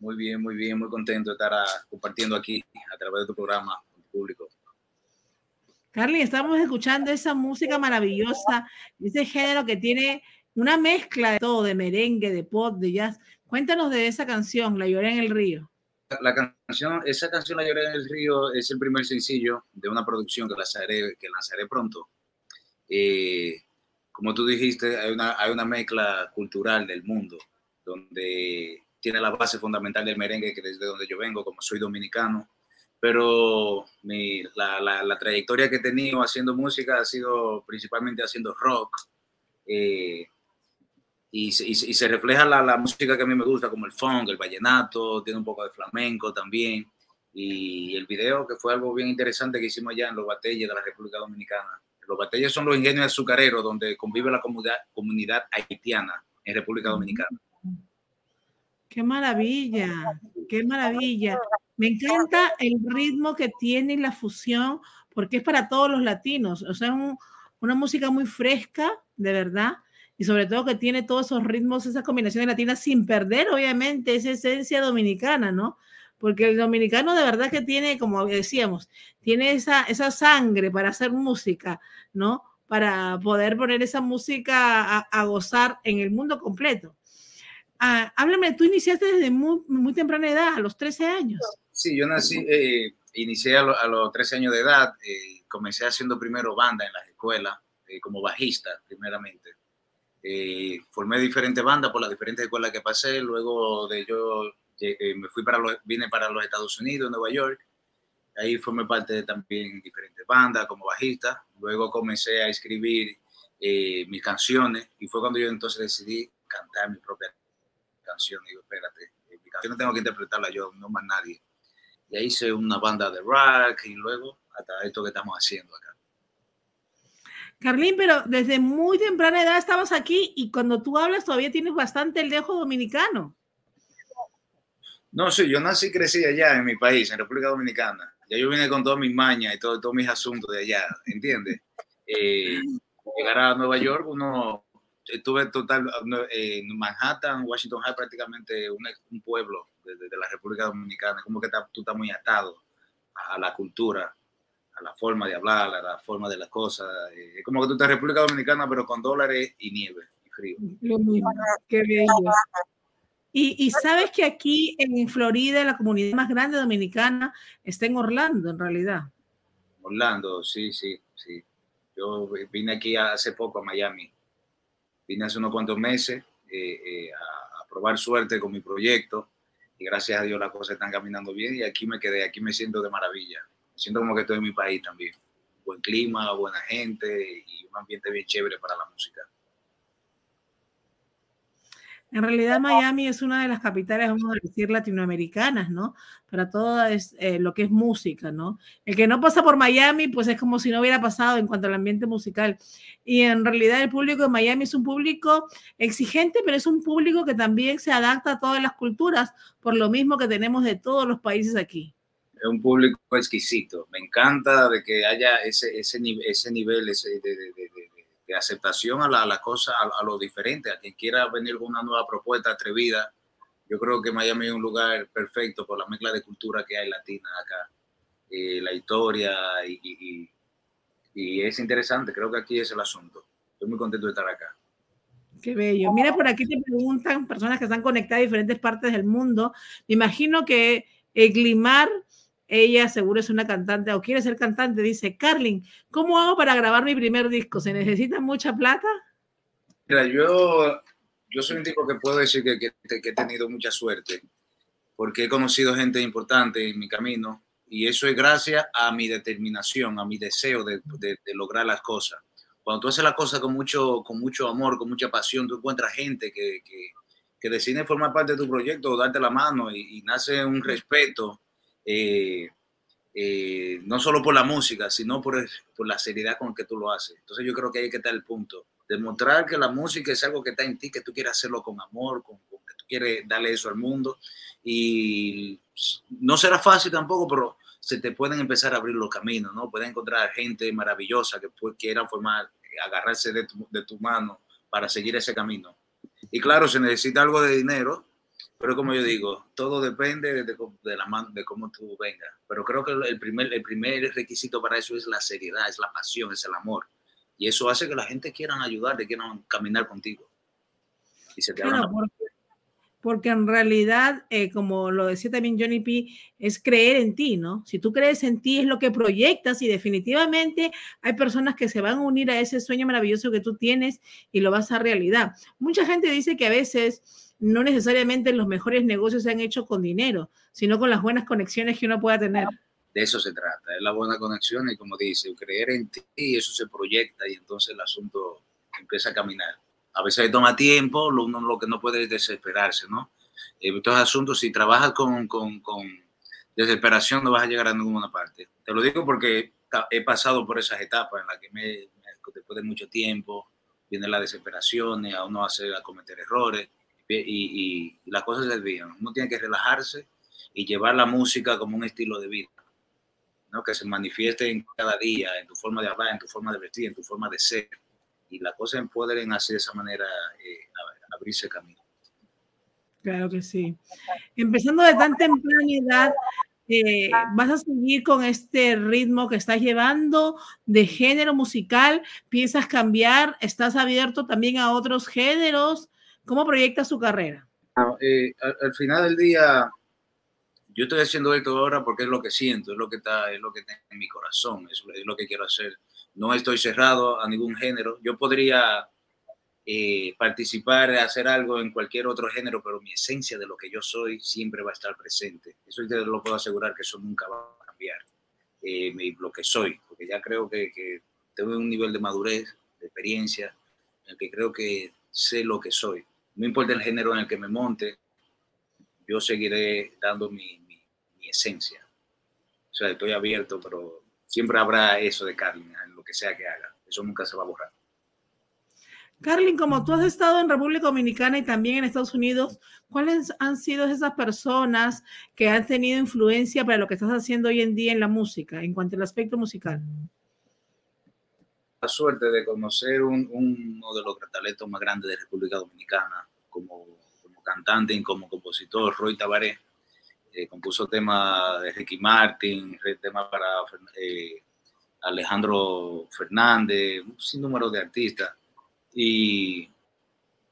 Muy bien, muy bien, muy contento de estar ah, compartiendo aquí a través de tu programa con público. Carly, estamos escuchando esa música maravillosa, ese género que tiene una mezcla de todo, de merengue, de pop, de jazz. Cuéntanos de esa canción, La lloré en el río. La canción, esa canción La lloré en el río es el primer sencillo de una producción que lanzaré, que lanzaré pronto. Eh, como tú dijiste, hay una, hay una mezcla cultural del mundo, donde tiene la base fundamental del merengue, que desde donde yo vengo, como soy dominicano, pero mi, la, la, la, trayectoria que he tenido haciendo música ha sido principalmente haciendo rock. Eh, y, se, y, y, se refleja la, la, música que a mí me gusta, como el funk, el vallenato, tiene un poco de flamenco también. Y el video, que fue algo bien interesante que hicimos allá en Los Batelles de la República Dominicana. Los Batelles son los ingenios azucareros donde convive la comunidad, comunidad haitiana en República Dominicana. Qué maravilla, qué maravilla. Me encanta el ritmo que tiene la fusión, porque es para todos los latinos. O sea, un, una música muy fresca, de verdad, y sobre todo que tiene todos esos ritmos, esas combinaciones latinas, sin perder, obviamente, esa esencia dominicana, ¿no? Porque el dominicano de verdad que tiene, como decíamos, tiene esa, esa sangre para hacer música, ¿no? Para poder poner esa música a gozar en el mundo completo. Ah, háblame, tú iniciaste desde muy, muy, temprana edad, a los 13 años. Sí, yo nací, eh, inicié a, lo, a, los 13 años de edad, eh, comencé haciendo primero banda en las escuelas, eh, como bajista primeramente. Eh, formé diferentes bandas por las diferentes escuelas que pasé, luego de yo me fui para los, vine para los Estados Unidos, Nueva York, ahí formé parte de también diferentes bandas como bajista, luego comencé a escribir mis canciones y fue cuando yo entonces decidí cantar mi propia canción. Digo, espérate, mi canción no tengo que interpretarla yo, no más nadie. Y ahí hice una banda de rock y luego hasta esto que estamos haciendo acá. Carlín, pero desde muy temprana edad estabas aquí y cuando tú hablas todavía tienes bastante el dejo dominicano. No, sí, yo nací y crecí allá en mi país, en República Dominicana. Ya yo vine con todas mis mañas y todo- todos mis asuntos de allá, ¿entiendes? Eh, llegar a Nueva York, uno estuve total no, eh, en Manhattan, Washington High, prácticamente un, un pueblo de, de- de la República Dominicana. Como que está- tú estás muy atado a la cultura, a la forma de hablar, a la forma de las cosas. Eh, es como que tú estás en República Dominicana, pero con dólares y nieve y frío. Lo mismo. Qué bello. Y, y sabes que aquí en Florida la comunidad más grande dominicana está en Orlando, en realidad. Orlando, sí, sí, sí. Yo vine aquí hace poco a Miami. Vine hace unos cuantos meses eh, eh, a, a probar suerte con mi proyecto y gracias a Dios las cosas están caminando bien y aquí me quedé, aquí me siento de maravilla. Me siento como que estoy en mi país también. Buen clima, buena gente y un ambiente bien chévere para la música. En realidad Miami es una de las capitales, vamos a decir, latinoamericanas, ¿no? Para todo es, eh, lo que es música, ¿no? El que no pasa por Miami, pues es como si no hubiera pasado en cuanto al ambiente musical. Y en realidad el público de Miami es un público exigente, pero es un público que también se adapta a todas las culturas, por lo mismo que tenemos de todos los países aquí. Es un público exquisito. Me encanta de que haya ese, ese, ese nivel ese de- de aceptación a la, a la cosa, a, a lo diferente, a quien quiera venir con una nueva propuesta atrevida. Yo creo que Miami es un lugar perfecto por la mezcla de cultura que hay latina acá, eh, la historia y, y- y- es interesante. Creo que aquí es el asunto. Estoy muy contento de estar acá. Qué bello. Mira, por aquí te preguntan personas que están conectadas a diferentes partes del mundo. Me imagino que eh, Glimar, ella seguro es una cantante o quiere ser cantante, dice, Carlin, ¿cómo hago para grabar mi primer disco? ¿Se necesita mucha plata? Mira, yo, yo soy un tipo que puedo decir que, que- he tenido mucha suerte, porque he conocido gente importante en mi camino, y eso es gracias a mi determinación, a mi deseo de, de- lograr las cosas. Cuando tú haces las cosas con mucho, con mucho amor, con mucha pasión, tú encuentras gente que, que, que decide formar parte de tu proyecto o darte la mano, y nace un respeto, eh, eh, no solo por la música, sino por, por la seriedad con que tú lo haces. Entonces yo creo que ahí que está el punto demostrar que la música es algo que está en ti, que tú quieres hacerlo con amor, con, con que tú quieres darle eso al mundo. Y no será fácil tampoco, pero se te pueden empezar a abrir los caminos, ¿no? Puedes encontrar gente maravillosa que pu- quiera formar, agarrarse de tu, de tu mano para seguir ese camino. Y claro, se necesita algo de dinero, pero como yo digo, todo depende de, la mano, de cómo tú vengas. Pero creo que el primer, el primer requisito para eso es la seriedad, es la pasión, es el amor. Y eso hace que la gente quiera ayudarte, quieran caminar contigo. Y se te Claro, la- porque, porque en realidad, eh, como lo decía también Johnny P, es creer en ti, ¿no? Si tú crees en ti es lo que proyectas y definitivamente hay personas que se van a unir a ese sueño maravilloso que tú tienes y lo vas a realidad. Mucha gente dice que a veces no necesariamente los mejores negocios se han hecho con dinero, sino con las buenas conexiones que uno pueda tener. de eso se trata, es la buena conexión y como dice, creer en ti, eso se proyecta y entonces el asunto empieza a caminar. A veces toma tiempo, lo, uno lo que no puede es desesperarse, ¿no? En estos asuntos, si trabajas con, con, con desesperación, no vas a llegar a ninguna parte. Te lo digo porque he pasado por esas etapas en las que me, me- después de mucho tiempo viene la desesperación, a uno hace a cometer errores y, y- las cosas se desvían. Uno tiene que relajarse y llevar la música como un estilo de vida. ¿no? que se manifieste en cada día, en tu forma de hablar, en tu forma de vestir, en tu forma de ser. Y las cosas pueden así de esa manera eh, abrirse camino. Claro que sí. Empezando de tan temprana edad, eh, ¿vas a seguir con este ritmo que estás llevando de género musical? ¿Piensas cambiar? ¿Estás abierto también a otros géneros? ¿Cómo proyectas su carrera? Ah, eh, al, al final del día, yo estoy haciendo esto ahora porque es lo que siento, es lo que está, es lo que está en mi corazón, es, es lo que quiero hacer. No estoy cerrado a ningún género. Yo podría eh, participar, hacer algo en cualquier otro género, pero mi esencia de lo que yo soy siempre va a estar presente. Eso te lo puedo asegurar que eso nunca va a cambiar. Eh, lo que soy, porque ya creo que, que tengo un nivel de madurez, de experiencia, en el que creo que sé lo que soy. No importa el género en el que me monte, yo seguiré dando mi, esencia. O sea, estoy abierto, pero siempre habrá eso de Carmen, en lo que sea que haga. Eso nunca se va a borrar. Carlin, como tú has estado en República Dominicana y también en Estados Unidos, ¿cuáles han sido esas personas que han tenido influencia para lo que estás haciendo hoy en día en la música, en cuanto al aspecto musical? La suerte de conocer un- uno de los talentos más grandes de República Dominicana como, cantante y como compositor, Roy Tabaré. Eh, compuso temas de Ricky Martin, temas para eh, Alejandro Fernández, un sinnúmero de artistas. Y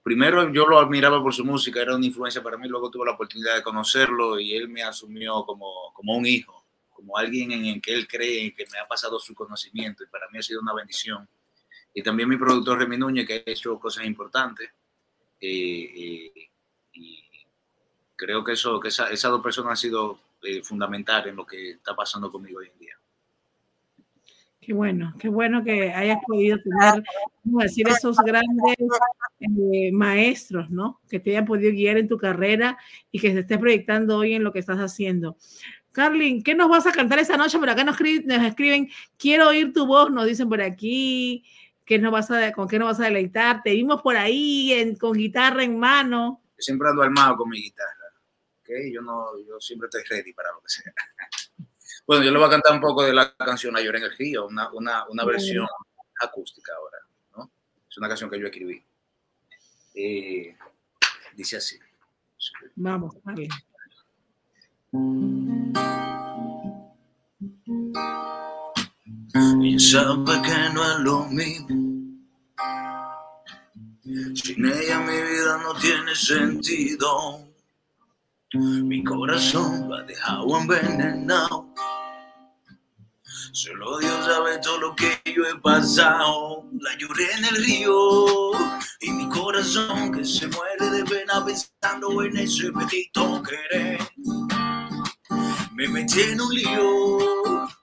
primero yo lo admiraba por su música, era una influencia para mí, luego tuve la oportunidad de conocerlo y él me asumió como, como un hijo, como alguien en el que él cree, que me ha pasado su conocimiento y para mí ha sido una bendición. Y también mi productor Remy Núñez, que ha hecho cosas importantes. eh, eh, y creo que, eso, que esa- esas dos personas han sido eh, fundamentales en lo que está pasando conmigo hoy en día. Qué bueno, qué bueno que hayas podido tener, vamos decir, esos grandes eh, maestros, ¿no? Que te hayan podido guiar en tu carrera y que se esté proyectando hoy en lo que estás haciendo. Carlin, ¿qué nos vas a cantar esa noche? Por acá nos, escri- nos escriben, quiero oír tu voz, nos dicen por aquí, ¿qué nos vas a, ¿con qué nos vas a deleitar? Te vimos por ahí en- con guitarra en mano. Yo siempre ando armado con mi guitarra. ¿ok? Yo, no, yo siempre estoy ready para lo que sea. Bueno, yo le voy a cantar un poco de la canción lloré en el río, una, una, una versión acústica ahora. ¿no? Es una canción que yo escribí. Eh, dice así. Vamos, Carlin. Sabe que no es lo mismo. Sin ella mi vida no tiene sentido. Mi corazón ha dejado envenenado. Solo Dios sabe todo lo que yo he pasado. La lloré en el río y mi corazón que se muere de pena pensando en ese bendito querer. Me metí en un lío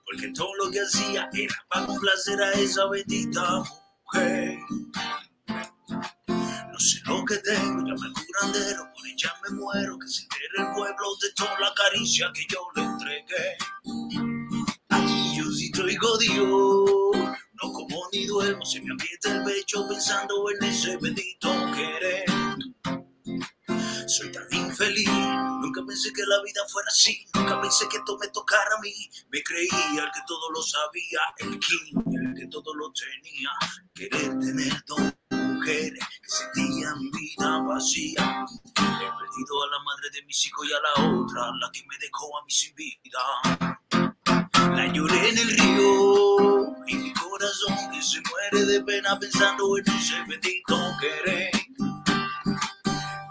porque todo lo que hacía era para complacer a esa bendita mujer. No sé lo que tengo, llama al curandero, por ella me muero, que se entere el pueblo de toda la caricia que yo le entregué. Ay, yo sí estoy jodido, no como ni duermo, se me aprieta el pecho pensando en ese bendito querer. Soy tan infeliz, nunca pensé que la vida fuera así, nunca pensé que esto me tocara a mí. Me creía el que todo lo sabía, el king, el que todo lo tenía. Querer tener dos mujeres que sentían vida vacía. He perdido a la madre de mis hijos y a la otra, la que me dejó a mí sin vida. La lloré en el río y mi corazón que se muere de pena pensando en ese bendito querer.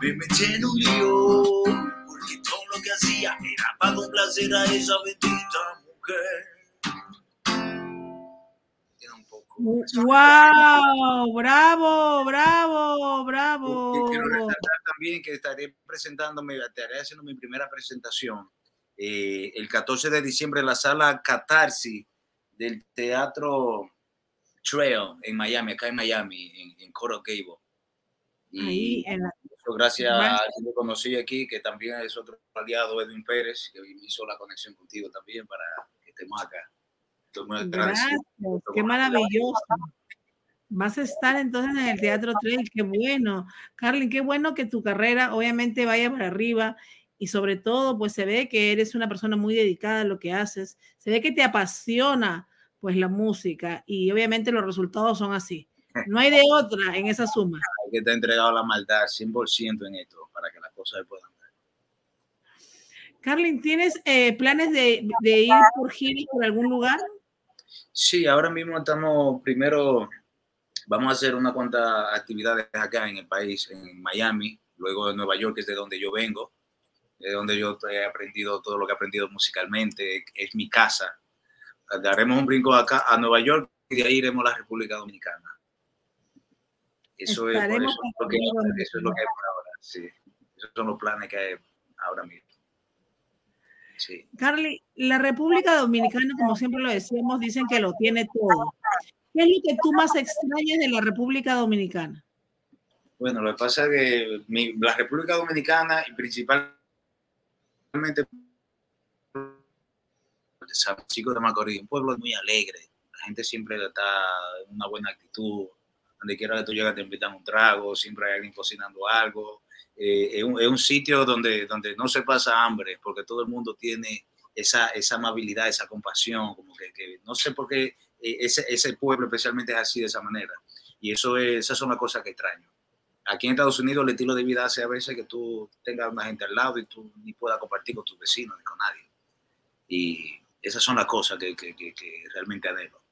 Me metí en un lío porque todo lo que hacía era para complacer a esa bendita mujer. Un poco. ¡Wow! ¡Bravo! ¡Bravo! ¡Bravo! Quiero resaltar también que estaré presentándome, estaré haciendo mi primera presentación eh, el 14 de diciembre en la sala Catarsis del Teatro Trail en Miami, acá en Miami, en, en Coral Gable. Y Ahí, en la- gracias a quien lo conocí aquí, que también es otro aliado, Edwin Pérez, que hizo la conexión contigo también para que estemos acá. Estoy muy Gracias, agradecido. qué maravilloso. Vas a estar entonces en el Teatro Trail, qué bueno. Carlin, qué bueno que tu carrera obviamente vaya para arriba y sobre todo pues se ve que eres una persona muy dedicada a lo que haces, se ve que te apasiona pues la música y obviamente los resultados son así. No hay de otra en esa suma. Que estar entregado a la maldad 100% en esto para que las cosas se puedan dar. Carlin, ¿tienes eh, planes de, de ir por giras por algún lugar? Sí, ahora mismo estamos, primero vamos a hacer una cuantas actividades acá en el país, en Miami, luego en Nueva York, que es de donde yo vengo, de donde yo he aprendido todo lo que he aprendido musicalmente, es mi casa. Daremos un brinco acá a Nueva York y de ahí iremos a la República Dominicana. Eso, es, eso, es lo que, eso es lo que hay por ahora, sí. Esos son los planes que hay ahora mismo. Sí. Carly, la República Dominicana, como siempre lo decíamos, dicen que lo tiene todo. ¿Qué es lo que tú más extrañas de la República Dominicana? Bueno, lo que pasa es que mi- la República Dominicana y principalmente San Francisco de Macorís, un pueblo muy alegre, la gente siempre está en una buena actitud. Donde quiera que tú llegas te invitan un trago, siempre hay alguien cocinando algo. Eh, es, un, sitio donde, donde no se pasa hambre, porque todo el mundo tiene esa, esa amabilidad, esa compasión, como que, no sé por qué eh, ese, ese pueblo especialmente es así de esa manera. Y eso es, esas son las cosas que extraño. Aquí en Estados Unidos el estilo de vida hace a veces que tú tengas una gente al lado y tú ni puedas compartir con tus vecinos ni con nadie. Y esas son las cosas que, que realmente anhelo.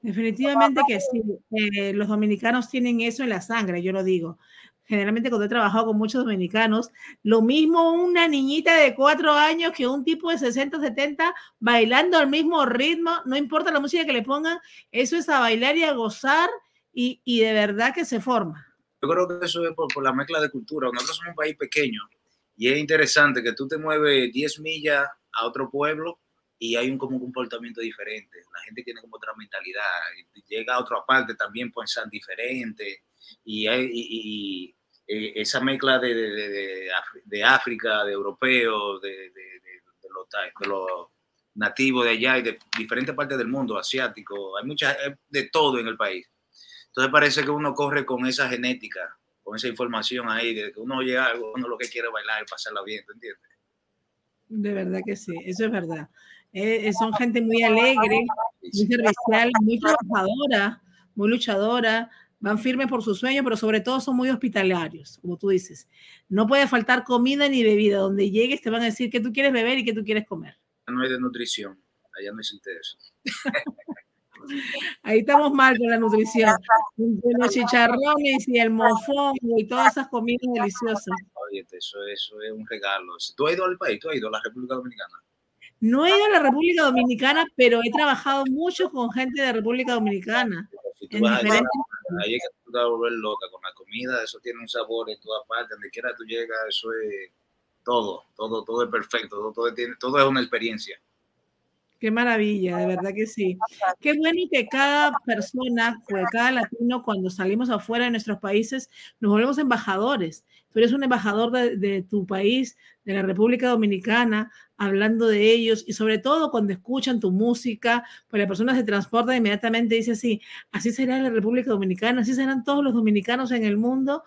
Definitivamente que sí. Eh, los dominicanos tienen eso en la sangre, yo lo digo. Generalmente cuando he trabajado con muchos dominicanos, lo mismo una niñita de cuatro años que un tipo de 60, 70 bailando al mismo ritmo, no importa la música que le pongan, eso es a bailar y a gozar y, y de verdad que se forma. Yo creo que eso es por, por la mezcla de cultura. Nosotros somos un país pequeño y es interesante que tú te mueves 10 millas a otro pueblo y hay un como un comportamiento diferente. La gente tiene como otra mentalidad. Llega a otra parte también piensan diferente y, hay, y, eh, esa mezcla de, de, de, de África, de europeos, de, los, de los nativos de allá y de diferentes partes del mundo, asiático, hay mucha, hay de todo en el país. Entonces parece que uno corre con esa genética, con esa información ahí, de que uno llega uno lo que quiere bailar y pasarla bien, ¿te entiendes? De verdad que sí, eso es verdad. Eh, eh, son gente muy alegre, muy servicial, muy trabajadora, muy luchadora, van firmes por sus sueños, pero sobre todo son muy hospitalarios, como tú dices. No puede faltar comida ni bebida. Donde llegues te van a decir que tú quieres beber y que tú quieres comer. No hay de nutrición, allá no existe eso. Ahí estamos mal con la nutrición. Entre los chicharrones y el mofongo y todas esas comidas deliciosas. Oye, eso, eso es un regalo. Tú has ido al país, tú has ido a la República Dominicana. No he ido a la República Dominicana, pero he trabajado mucho con gente de República Dominicana. Si tú En vas allá, diferentes ahí es que tú te vas a volver loca con la comida, eso tiene un sabor en todas partes, donde quiera tú llegas, eso es todo, todo, todo es perfecto, todo, todo, tiene, todo es una experiencia. Qué maravilla, de verdad que sí. Qué bueno que cada persona, pues, cada latino, cuando salimos afuera de nuestros países, nos volvemos embajadores. Tú eres un embajador de, de tu país, de la República Dominicana, hablando de ellos y sobre todo cuando escuchan tu música, pues la persona se transporta inmediatamente y dice así, así será la República Dominicana, así serán todos los dominicanos en el mundo.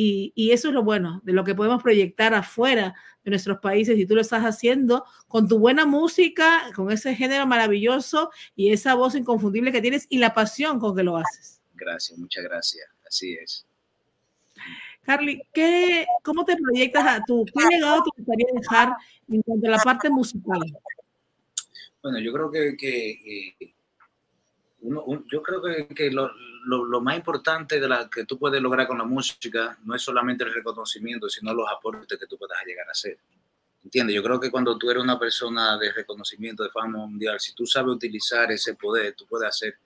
Y, y eso es lo bueno, de lo que podemos proyectar afuera de nuestros países y tú lo estás haciendo con tu buena música, con ese género maravilloso y esa voz inconfundible que tienes y la pasión con que lo haces. Gracias, muchas gracias, así es. Carly, ¿qué, ¿cómo te proyectas a tu, qué legado te gustaría dejar en cuanto a la parte musical? Bueno, yo creo que, que eh, uno, un- yo creo que, que lo, lo, lo más importante de la que tú puedes lograr con la música no es solamente el reconocimiento, sino los aportes que tú puedas llegar a hacer. ¿Entiendes? Yo creo que cuando tú eres una persona de reconocimiento, de fama mundial, si tú sabes utilizar ese poder, tú puedes hacer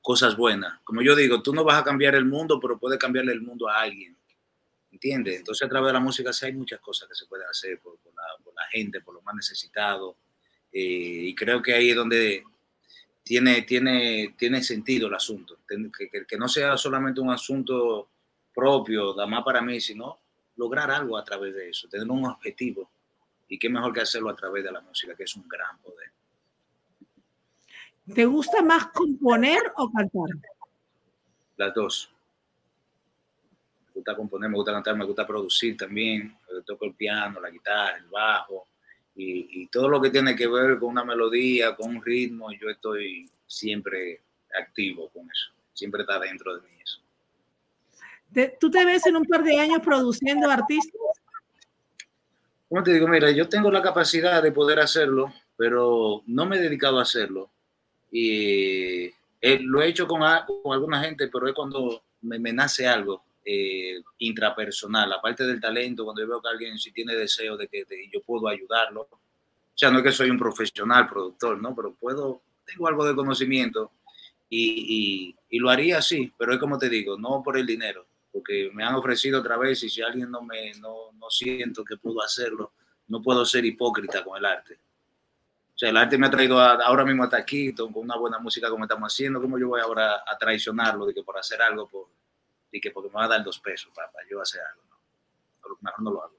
cosas buenas. Como yo digo, tú no vas a cambiar el mundo, pero puedes cambiarle el mundo a alguien. ¿Entiendes? Entonces a través de la música sí hay muchas cosas que se pueden hacer por, por la, por la gente, por los más necesitados. Eh, y creo que ahí es donde tiene, tiene, tiene sentido el asunto. Que, que- que no sea solamente un asunto propio, nada más para mí, sino lograr algo a través de eso, tener un objetivo. Y qué mejor que hacerlo a través de la música, que es un gran poder. ¿Te gusta más componer o cantar? Las dos. Me gusta componer, me gusta cantar, me gusta producir también. Toco el piano, la guitarra, el bajo y, y todo lo que tiene que ver con una melodía, con un ritmo. Yo estoy siempre activo con eso. Siempre está dentro de mí eso. ¿Te- ¿Tú te ves en un par de años produciendo artistas? Como te digo, mira, yo tengo la capacidad de poder hacerlo, pero no me he dedicado a hacerlo. Y eh, lo he hecho con, con alguna gente, pero es cuando me, me nace algo eh, intrapersonal, aparte del talento, cuando yo veo que alguien si tiene deseo de que de- yo puedo ayudarlo. O sea, no es que soy un profesional productor, ¿no? Pero puedo, tengo algo de conocimiento y, y- y lo haría así, pero es como te digo, no por el dinero, porque me han ofrecido otra vez y si alguien no me no, no siento que puedo hacerlo, no puedo ser hipócrita con el arte. O sea, el arte me ha traído a- ahora mismo hasta aquí, con una buena música como estamos haciendo, ¿cómo yo voy ahora a traicionarlo de que por hacer algo, por, de que porque me va a dar dos pesos para, para yo hacer algo? No, no lo hago.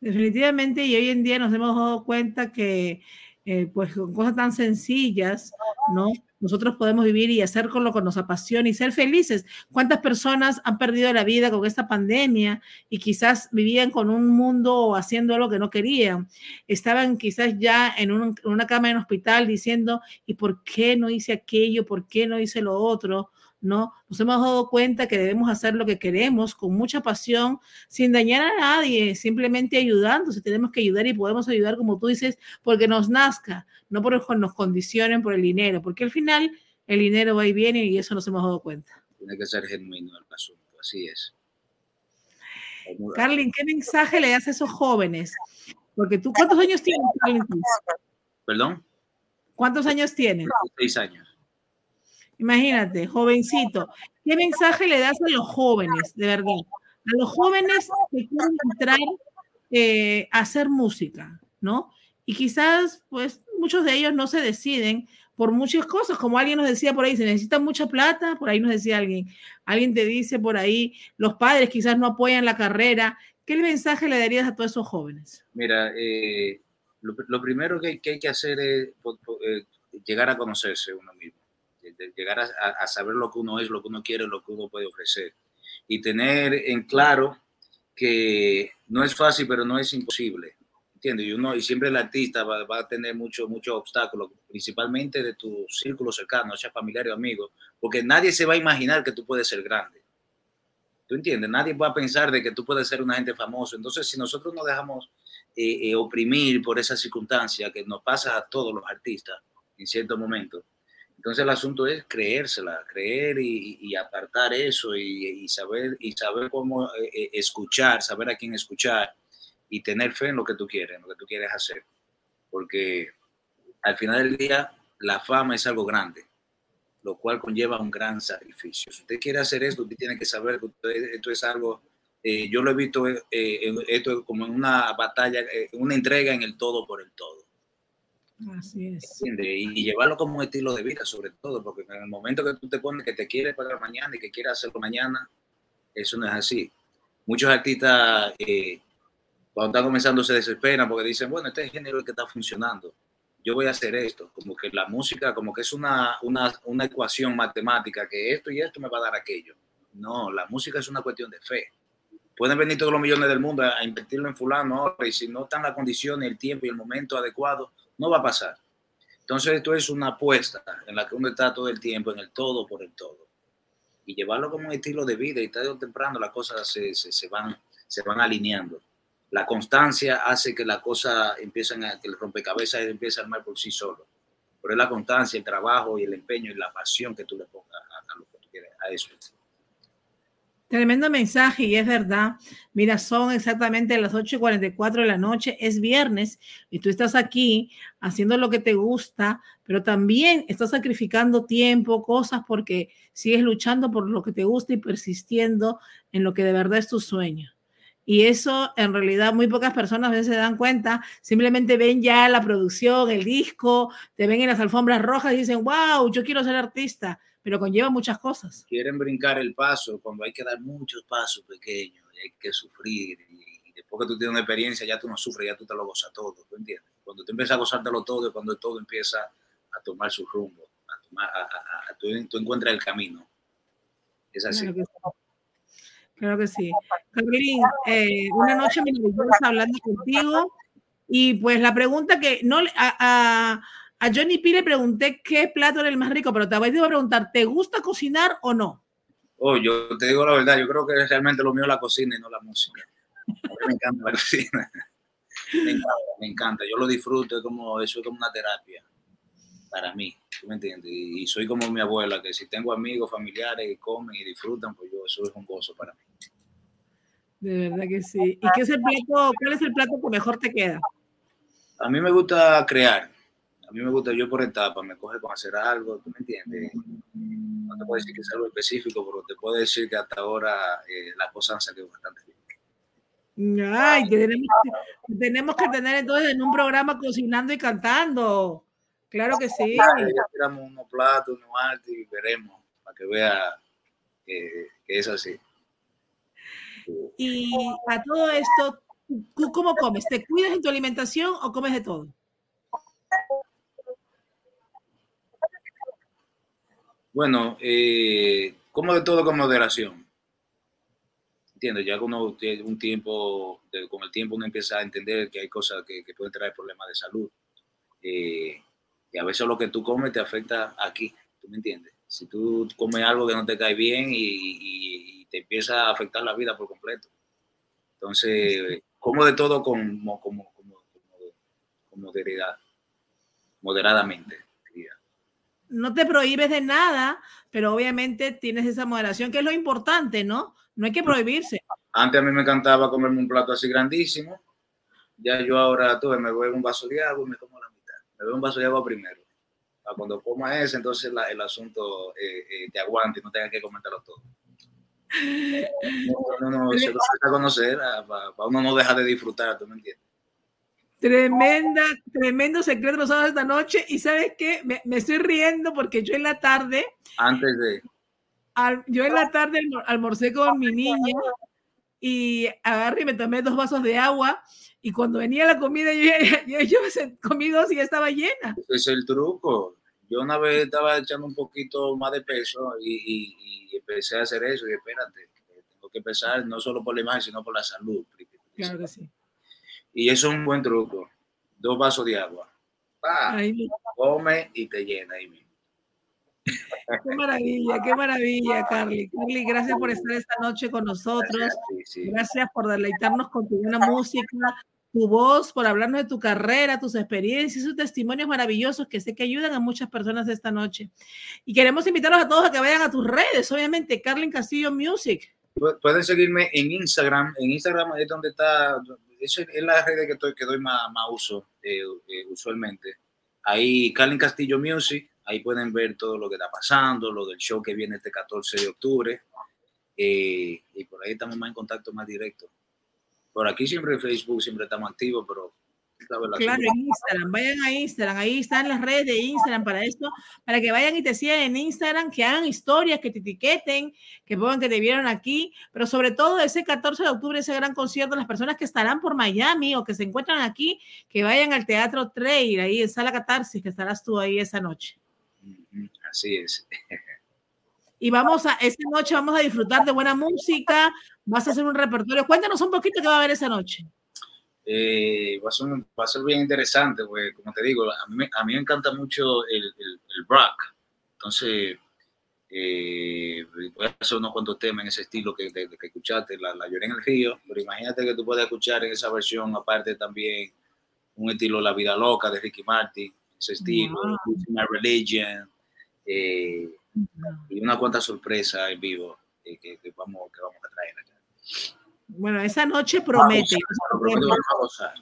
Definitivamente, y hoy en día nos hemos dado cuenta que eh, pues con cosas tan sencillas, ¿no? Nosotros podemos vivir y hacer con lo que nos apasiona y ser felices. ¿Cuántas personas han perdido la vida con esta pandemia y quizás vivían con un mundo haciendo lo que no querían? Estaban quizás ya en, un- en una cama en hospital diciendo, ¿y por qué no hice aquello? ¿Por qué no hice lo otro? ¿No? Nos hemos dado cuenta que debemos hacer lo que queremos con mucha pasión, sin dañar a nadie, simplemente ayudando. Si tenemos que ayudar y podemos ayudar, como tú dices, porque nos nazca, no porque nos condicionen por el dinero, porque al final el dinero va y viene y eso nos hemos dado cuenta. Tiene que ser genuino el asunto, así es. Carlin, ¿qué mensaje le das a esos jóvenes? Porque tú, ¿cuántos años tienes, Carlin? Perdón, ¿Cuántos años tienes? seis años. Imagínate, jovencito. ¿Qué mensaje le das a los jóvenes, de verdad? A los jóvenes que quieren entrar eh, a hacer música, ¿no? Y quizás, pues, muchos de ellos no se deciden por muchas cosas, como alguien nos decía por ahí, se necesita mucha plata, por ahí nos decía alguien, alguien te dice por ahí, los padres quizás no apoyan la carrera. ¿Qué mensaje le darías a todos esos jóvenes? Mira, eh, lo, primero que, hay que hacer es eh, llegar a conocerse uno mismo, de- de llegar a, a- saber lo que uno es, lo que uno quiere, lo que uno puede ofrecer. Y tener en claro que no es fácil, pero no es imposible. ¿Entiendes? Y, uno, y siempre el artista va, va a tener muchos muchos obstáculos, principalmente de tu círculo cercano, sea familiar o amigo, porque nadie se va a imaginar que tú puedes ser grande. ¿Tú entiendes? Nadie va a pensar de que tú puedes ser una gente famoso. Entonces, si nosotros nos dejamos eh, eh, oprimir por esa circunstancia que nos pasa a todos los artistas en cierto momento, entonces el asunto es creérsela, creer y, apartar eso y, saber y saber cómo eh, eh, escuchar, saber a quién escuchar y tener fe en lo que tú quieres, en lo que tú quieres hacer. Porque al final del día la fama es algo grande, lo cual conlleva un gran sacrificio. Si usted quiere hacer esto, usted tiene que saber que esto es algo, eh, yo lo he visto esto como en una batalla, una entrega en el todo por el todo. Así es. Y, llevarlo como un estilo de vida, sobre todo, porque en el momento que tú te pones que te quieres pagar mañana y que quieres hacerlo mañana, eso no es así. Muchos artistas, eh, cuando están comenzando, se desesperan porque dicen, bueno, este género es el que está funcionando. Yo voy a hacer esto. Como que la música, como que es una, una, una ecuación matemática, que esto y esto me va a dar aquello. No, la música es una cuestión de fe. Pueden venir todos los millones del mundo a invertirlo en fulano ahora y si no están las condiciones, el tiempo y el momento adecuado, no va a pasar. Entonces esto es una apuesta en la que uno está todo el tiempo, en el todo por el todo. Y llevarlo como un estilo de vida y tarde o temprano las cosas se, se, se van, se van alineando. La constancia hace que las cosas empiecen a, que el rompecabezas empiece a armar por sí solo. Pero es la constancia, el trabajo y el empeño y la pasión que tú le pongas a, a lo que tú quieres, a eso. Tremendo mensaje y es verdad. Mira, son exactamente las 8 y 44 de la noche, es viernes y tú estás aquí haciendo lo que te gusta, pero también estás sacrificando tiempo, cosas porque sigues luchando por lo que te gusta y persistiendo en lo que de verdad es tu sueño. Y eso en realidad muy pocas personas a veces se dan cuenta, simplemente ven ya la producción, el disco, te ven en las alfombras rojas y dicen, wow, yo quiero ser artista, pero conlleva muchas cosas. Quieren brincar el paso cuando hay que dar muchos pasos pequeños y hay que sufrir. Y, y después que tú tienes una experiencia, ya tú no sufres, ya tú te lo gozas todo, ¿tú entiendes? Cuando tú empiezas a gozártelo todo, es cuando todo empieza a tomar su rumbo, a tomar, a, a- a- tú, tú encuentras el camino. Es así. Claro que sí. Claro que sí. Carolín, eh, una noche maravillosa hablando contigo. Y pues la pregunta que no a, a, Johnny P le pregunté qué plato era el más rico, pero te voy a preguntar, ¿te gusta cocinar o no? Oh, yo te digo la verdad, yo creo que realmente lo mío es la cocina y no la música. Me encanta la cocina. Me encanta, me encanta. Yo lo disfruto, es como, eso es como una terapia para mí, ¿tú me entiendes? Y, y soy como mi abuela, que si tengo amigos, familiares que comen y disfrutan, pues yo, eso es un gozo para mí. De verdad que sí. ¿Y qué es el plato, cuál es el plato que mejor te queda? A mí me gusta crear. A mí me gusta, yo por etapa, me coge con hacer algo, ¿tú me entiendes? No te puedo decir que es algo específico, pero te puedo decir que hasta ahora eh, las cosas han salido bastante bien. Ay, que tenemos, que- tenemos que tener entonces en un programa cocinando y cantando. Claro que sí. Ya tiramos unos platos, unos artes y veremos, para que vea que, que es así. Y a todo esto, ¿tú cómo comes? ¿Te cuidas en tu alimentación o comes de todo? Bueno, eh, como de todo con moderación. Entiendo, ya uno tiene un tiempo, con el tiempo uno empieza a entender que hay cosas que, pueden traer problemas de salud. Eh, y a veces lo que tú comes te afecta aquí, ¿tú me entiendes? Si tú comes algo que no te cae bien y, te empieza a afectar la vida por completo. Entonces, como de todo con, como, moderadamente. No te prohíbes de nada, pero obviamente tienes esa moderación, que es lo importante, ¿no? No hay que prohibirse. Antes a mí me encantaba comerme un plato así grandísimo. Ya yo ahora tuve, me bebo un vaso de agua y me como la mitad. Me bebo un vaso de agua primero. Para cuando coma ese, entonces la- el asunto eh, eh, te aguante y no tengas que comentarlo todo. No, no, no, se lo a conocer, para uno no deja de disfrutar, ¿tú me entiendes? Tremenda, tremendo secreto damos esta noche. Y sabes qué, me, me estoy riendo porque yo en la tarde, Antes de, al- yo en la tarde almor- almorcé con mi niña y agarré y me tomé dos vasos de agua. Y cuando venía la comida, yo, yo, yo comí dos y ya estaba llena. es el truco. Yo una vez estaba echando un poquito más de peso y, y- y empecé a hacer eso y espérate, tengo que empezar no solo por la imagen, sino por la salud. Claro que sí. Y eso es un buen truco. Dos vasos de agua. Pa, come y te llena ahí mismo. qué maravilla, qué maravilla, Carly. Carly, gracias por estar esta noche con nosotros. Gracias por deleitarnos con tu buena música, tu voz, por hablarnos de tu carrera, tus experiencias, sus testimonios maravillosos que sé que ayudan a muchas personas esta noche. Y queremos invitarlos a todos a que vayan a tus redes, obviamente, Carlin Castillo Music. Pu- Pueden seguirme en Instagram. En Instagram es donde está, eso es la red que, estoy, que doy más, más uso eh, eh, usualmente. Ahí, Carlin Castillo Music, ahí pueden ver todo lo que está pasando, lo del show que viene este 14 de octubre. eh, y por ahí estamos más en contacto más directo. Por aquí siempre en Facebook, siempre estamos activos, pero... Claro, en Instagram, vayan a Instagram, ahí están las redes de Instagram para esto, para que vayan y te sigan en Instagram, que hagan historias, que te etiqueten, que pongan que te vieron aquí, pero sobre todo ese 14 de octubre, ese gran concierto, las personas que estarán por Miami o que se encuentran aquí, que vayan al Teatro Trail, ahí en Sala Catarsis, que estarás tú ahí esa noche. Así es. Y vamos a, esa noche vamos a disfrutar de buena música, vas a hacer un repertorio. Cuéntanos un poquito qué va a haber esa noche. Eh, va, a ser, va a ser bien interesante, pues, como te digo, a mí, me- a mí me encanta mucho el, el, el rock. Entonces, eh, voy a hacer unos cuantos temas en ese estilo que, de- de que escuchaste, la, la lloré en el río, pero imagínate que tú puedes escuchar en esa versión, aparte también, un estilo La Vida Loca de Ricky Martin, ese estilo, Wow. My Religion, eh, y una cuanta sorpresa en vivo eh, que, que vamos, que vamos a traer acá. Bueno, esa noche promete. Vamos a gozar.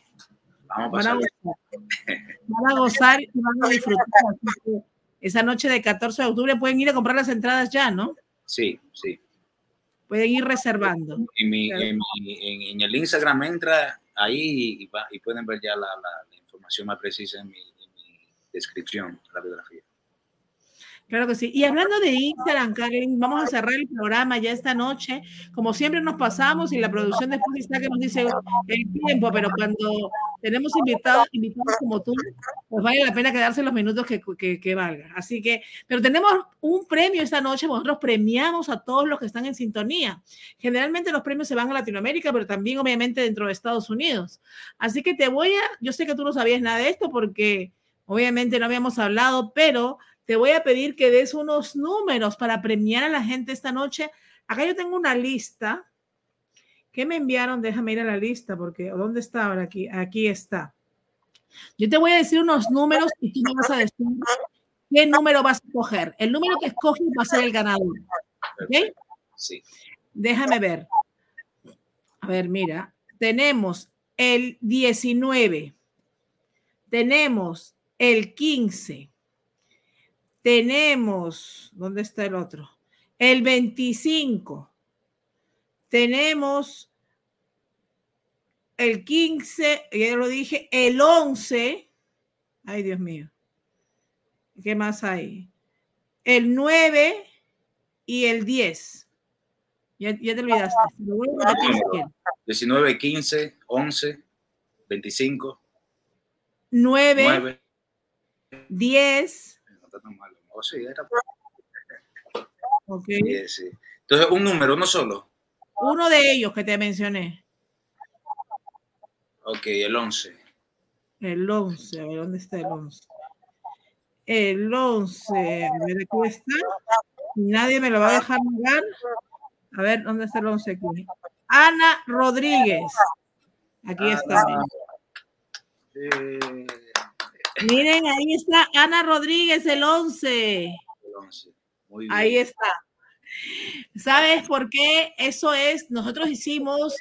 Vamos a Van a gozar. Van a gozar y van a disfrutar. Esa noche de 14 de octubre pueden ir a comprar las entradas ya, ¿no? Sí, sí. Pueden ir reservando. En, mi, Claro. en, mi- en- en el Instagram entra ahí y, va- y pueden ver ya la, la- la información más precisa en mi, en mi descripción de la biografía. Claro que sí. Y hablando de Instagram, Karen, vamos a cerrar el programa ya esta noche. Como siempre nos pasamos y la producción después está que nos dice el tiempo, pero cuando tenemos invitados, invitados como tú, pues vale la pena quedarse los minutos que, que, que valga. Así que, pero tenemos un premio esta noche, nosotros premiamos a todos los que están en sintonía. Generalmente los premios se van a Latinoamérica, pero también obviamente dentro de Estados Unidos. Así que te voy a, yo sé que tú no sabías nada de esto porque obviamente no habíamos hablado, pero te voy a pedir que des unos números para premiar a la gente esta noche. Acá yo tengo una lista. ¿Qué me enviaron? Déjame ir a la lista porque ¿dónde está ahora? Aquí, aquí está. Yo te voy a decir unos números y tú me vas a decir qué número vas a coger. El número que escoges va a ser el ganador. ¿Ok? Sí. Déjame ver. A ver, mira. Tenemos el 19. Tenemos el 15. Tenemos, ¿dónde está el otro? El 25. Tenemos el 15, ya lo dije, el 11. Ay, Dios mío. ¿Qué más hay? El 9 y el 10. Ya, ya te olvidaste. Lo voy a repetir si quieres. 19, 15, 11, 25, 9, 9. 10, No está tan mal. Oh, sí, era- Ok. Sí, sí. Entonces, un número, no solo. Uno de ellos que te mencioné. Ok, el 11. El 11, a ver, ¿dónde está el 11? El 11, a ver, aquí está. Nadie me lo va a dejar negar. A ver, ¿dónde está el 11 aquí? Ana Rodríguez. Aquí está. Ah, miren. eh, Miren, ahí está Ana Rodríguez, el 11. el 11. Muy bien. Ahí está. ¿Sabes por qué? Eso es, nosotros hicimos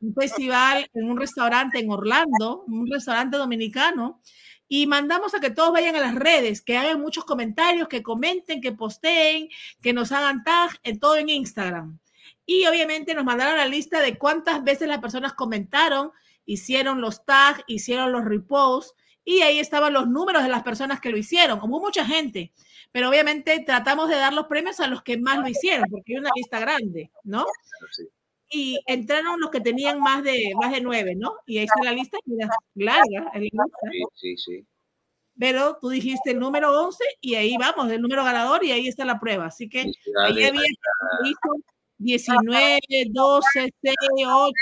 un festival en un restaurante en Orlando, un restaurante dominicano, y mandamos a que todos vayan a las redes, que hagan muchos comentarios, que comenten, que posteen, que nos hagan tag, en todo en Instagram. Y obviamente nos mandaron la lista de cuántas veces las personas comentaron, hicieron los tags, hicieron los reposts, y ahí estaban los números de las personas que lo hicieron. Hubo mucha gente, pero obviamente tratamos de dar los premios a los que más lo hicieron, porque hay una lista grande, ¿no? Sí. Y entraron los que tenían más de, más de nueve, ¿no? Y ahí está la lista, mira, larga, la lista. Sí, sí, sí. pero tú dijiste el número 11 y ahí vamos, el número ganador y ahí está la prueba. Así que ahí había a- hizo 19, 12, 6, 8,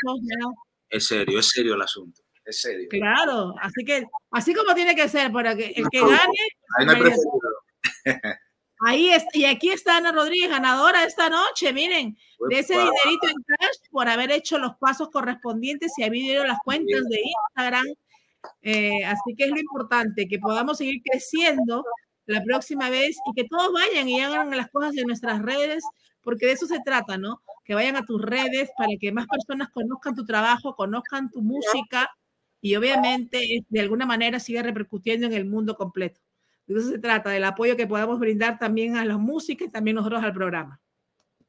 ¿no? Es serio, es serio el asunto. Es serio. claro. Así que así como tiene que ser para que el que No, gane, Ahí no ahí es, y aquí está Ana Rodríguez, ganadora esta noche, miren, de ese dinerito en cash por haber hecho los pasos correspondientes y haber ido las cuentas de Instagram. Eh, así que es lo importante, que podamos seguir creciendo la próxima vez y que todos vayan y hagan las cosas en nuestras redes, porque de eso se trata, ¿no? Que vayan a tus redes para que más personas conozcan tu trabajo, conozcan tu música y obviamente de alguna manera siga repercutiendo en el mundo completo. De eso se trata, del apoyo que podamos brindar también a la música y también nosotros al programa.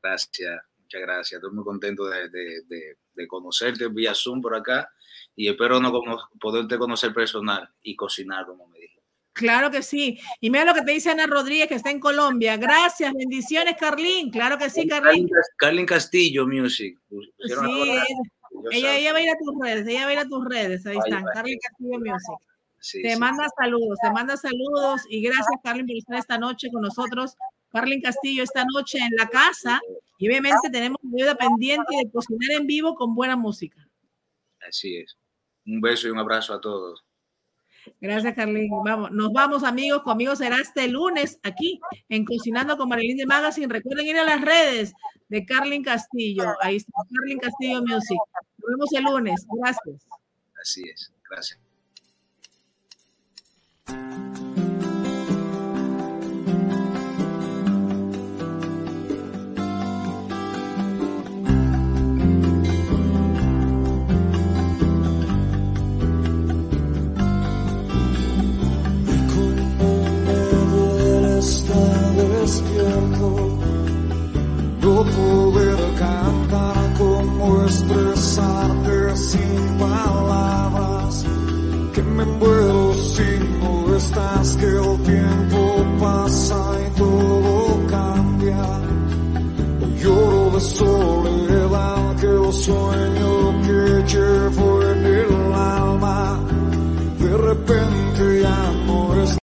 Gracias, muchas gracias. Estoy muy contento de, de- de- de conocerte vía Zoom por acá y espero no cono- poderte conocer personal y cocinar, como me dije. Claro que sí. Y mira lo que te dice Ana Rodríguez, que está en Colombia. Gracias, bendiciones, Carlín. Claro que sí, Carlín. Carlin Castillo Music. Sí, ella, ella, va a ir a tus redes, ella va a ir a tus redes. Ahí Ahí están, va. Carlin Castillo Music. Sí, Te sí. manda saludos, te manda saludos y gracias, Carlin, por estar esta noche con nosotros. Carlin Castillo esta noche en la casa y obviamente tenemos deuda pendiente de cocinar en vivo con buena música. Así es. Un beso y un abrazo a todos. Gracias, Carlin. Vamos, nos vamos, amigos. Conmigo será este lunes aquí en Cocinando con Marilyn de Magazine. Recuerden ir a las redes de Carlin Castillo. Ahí está, Carlin Castillo Music. Nos vemos el lunes. Gracias. Así es. Gracias. Despierto, no poder cantar como expresarte sin palabras, que me muero si no estás, que el tiempo pasa y todo cambia. Lloro de soledad, que el sueño que llevo en el alma, de repente ya no es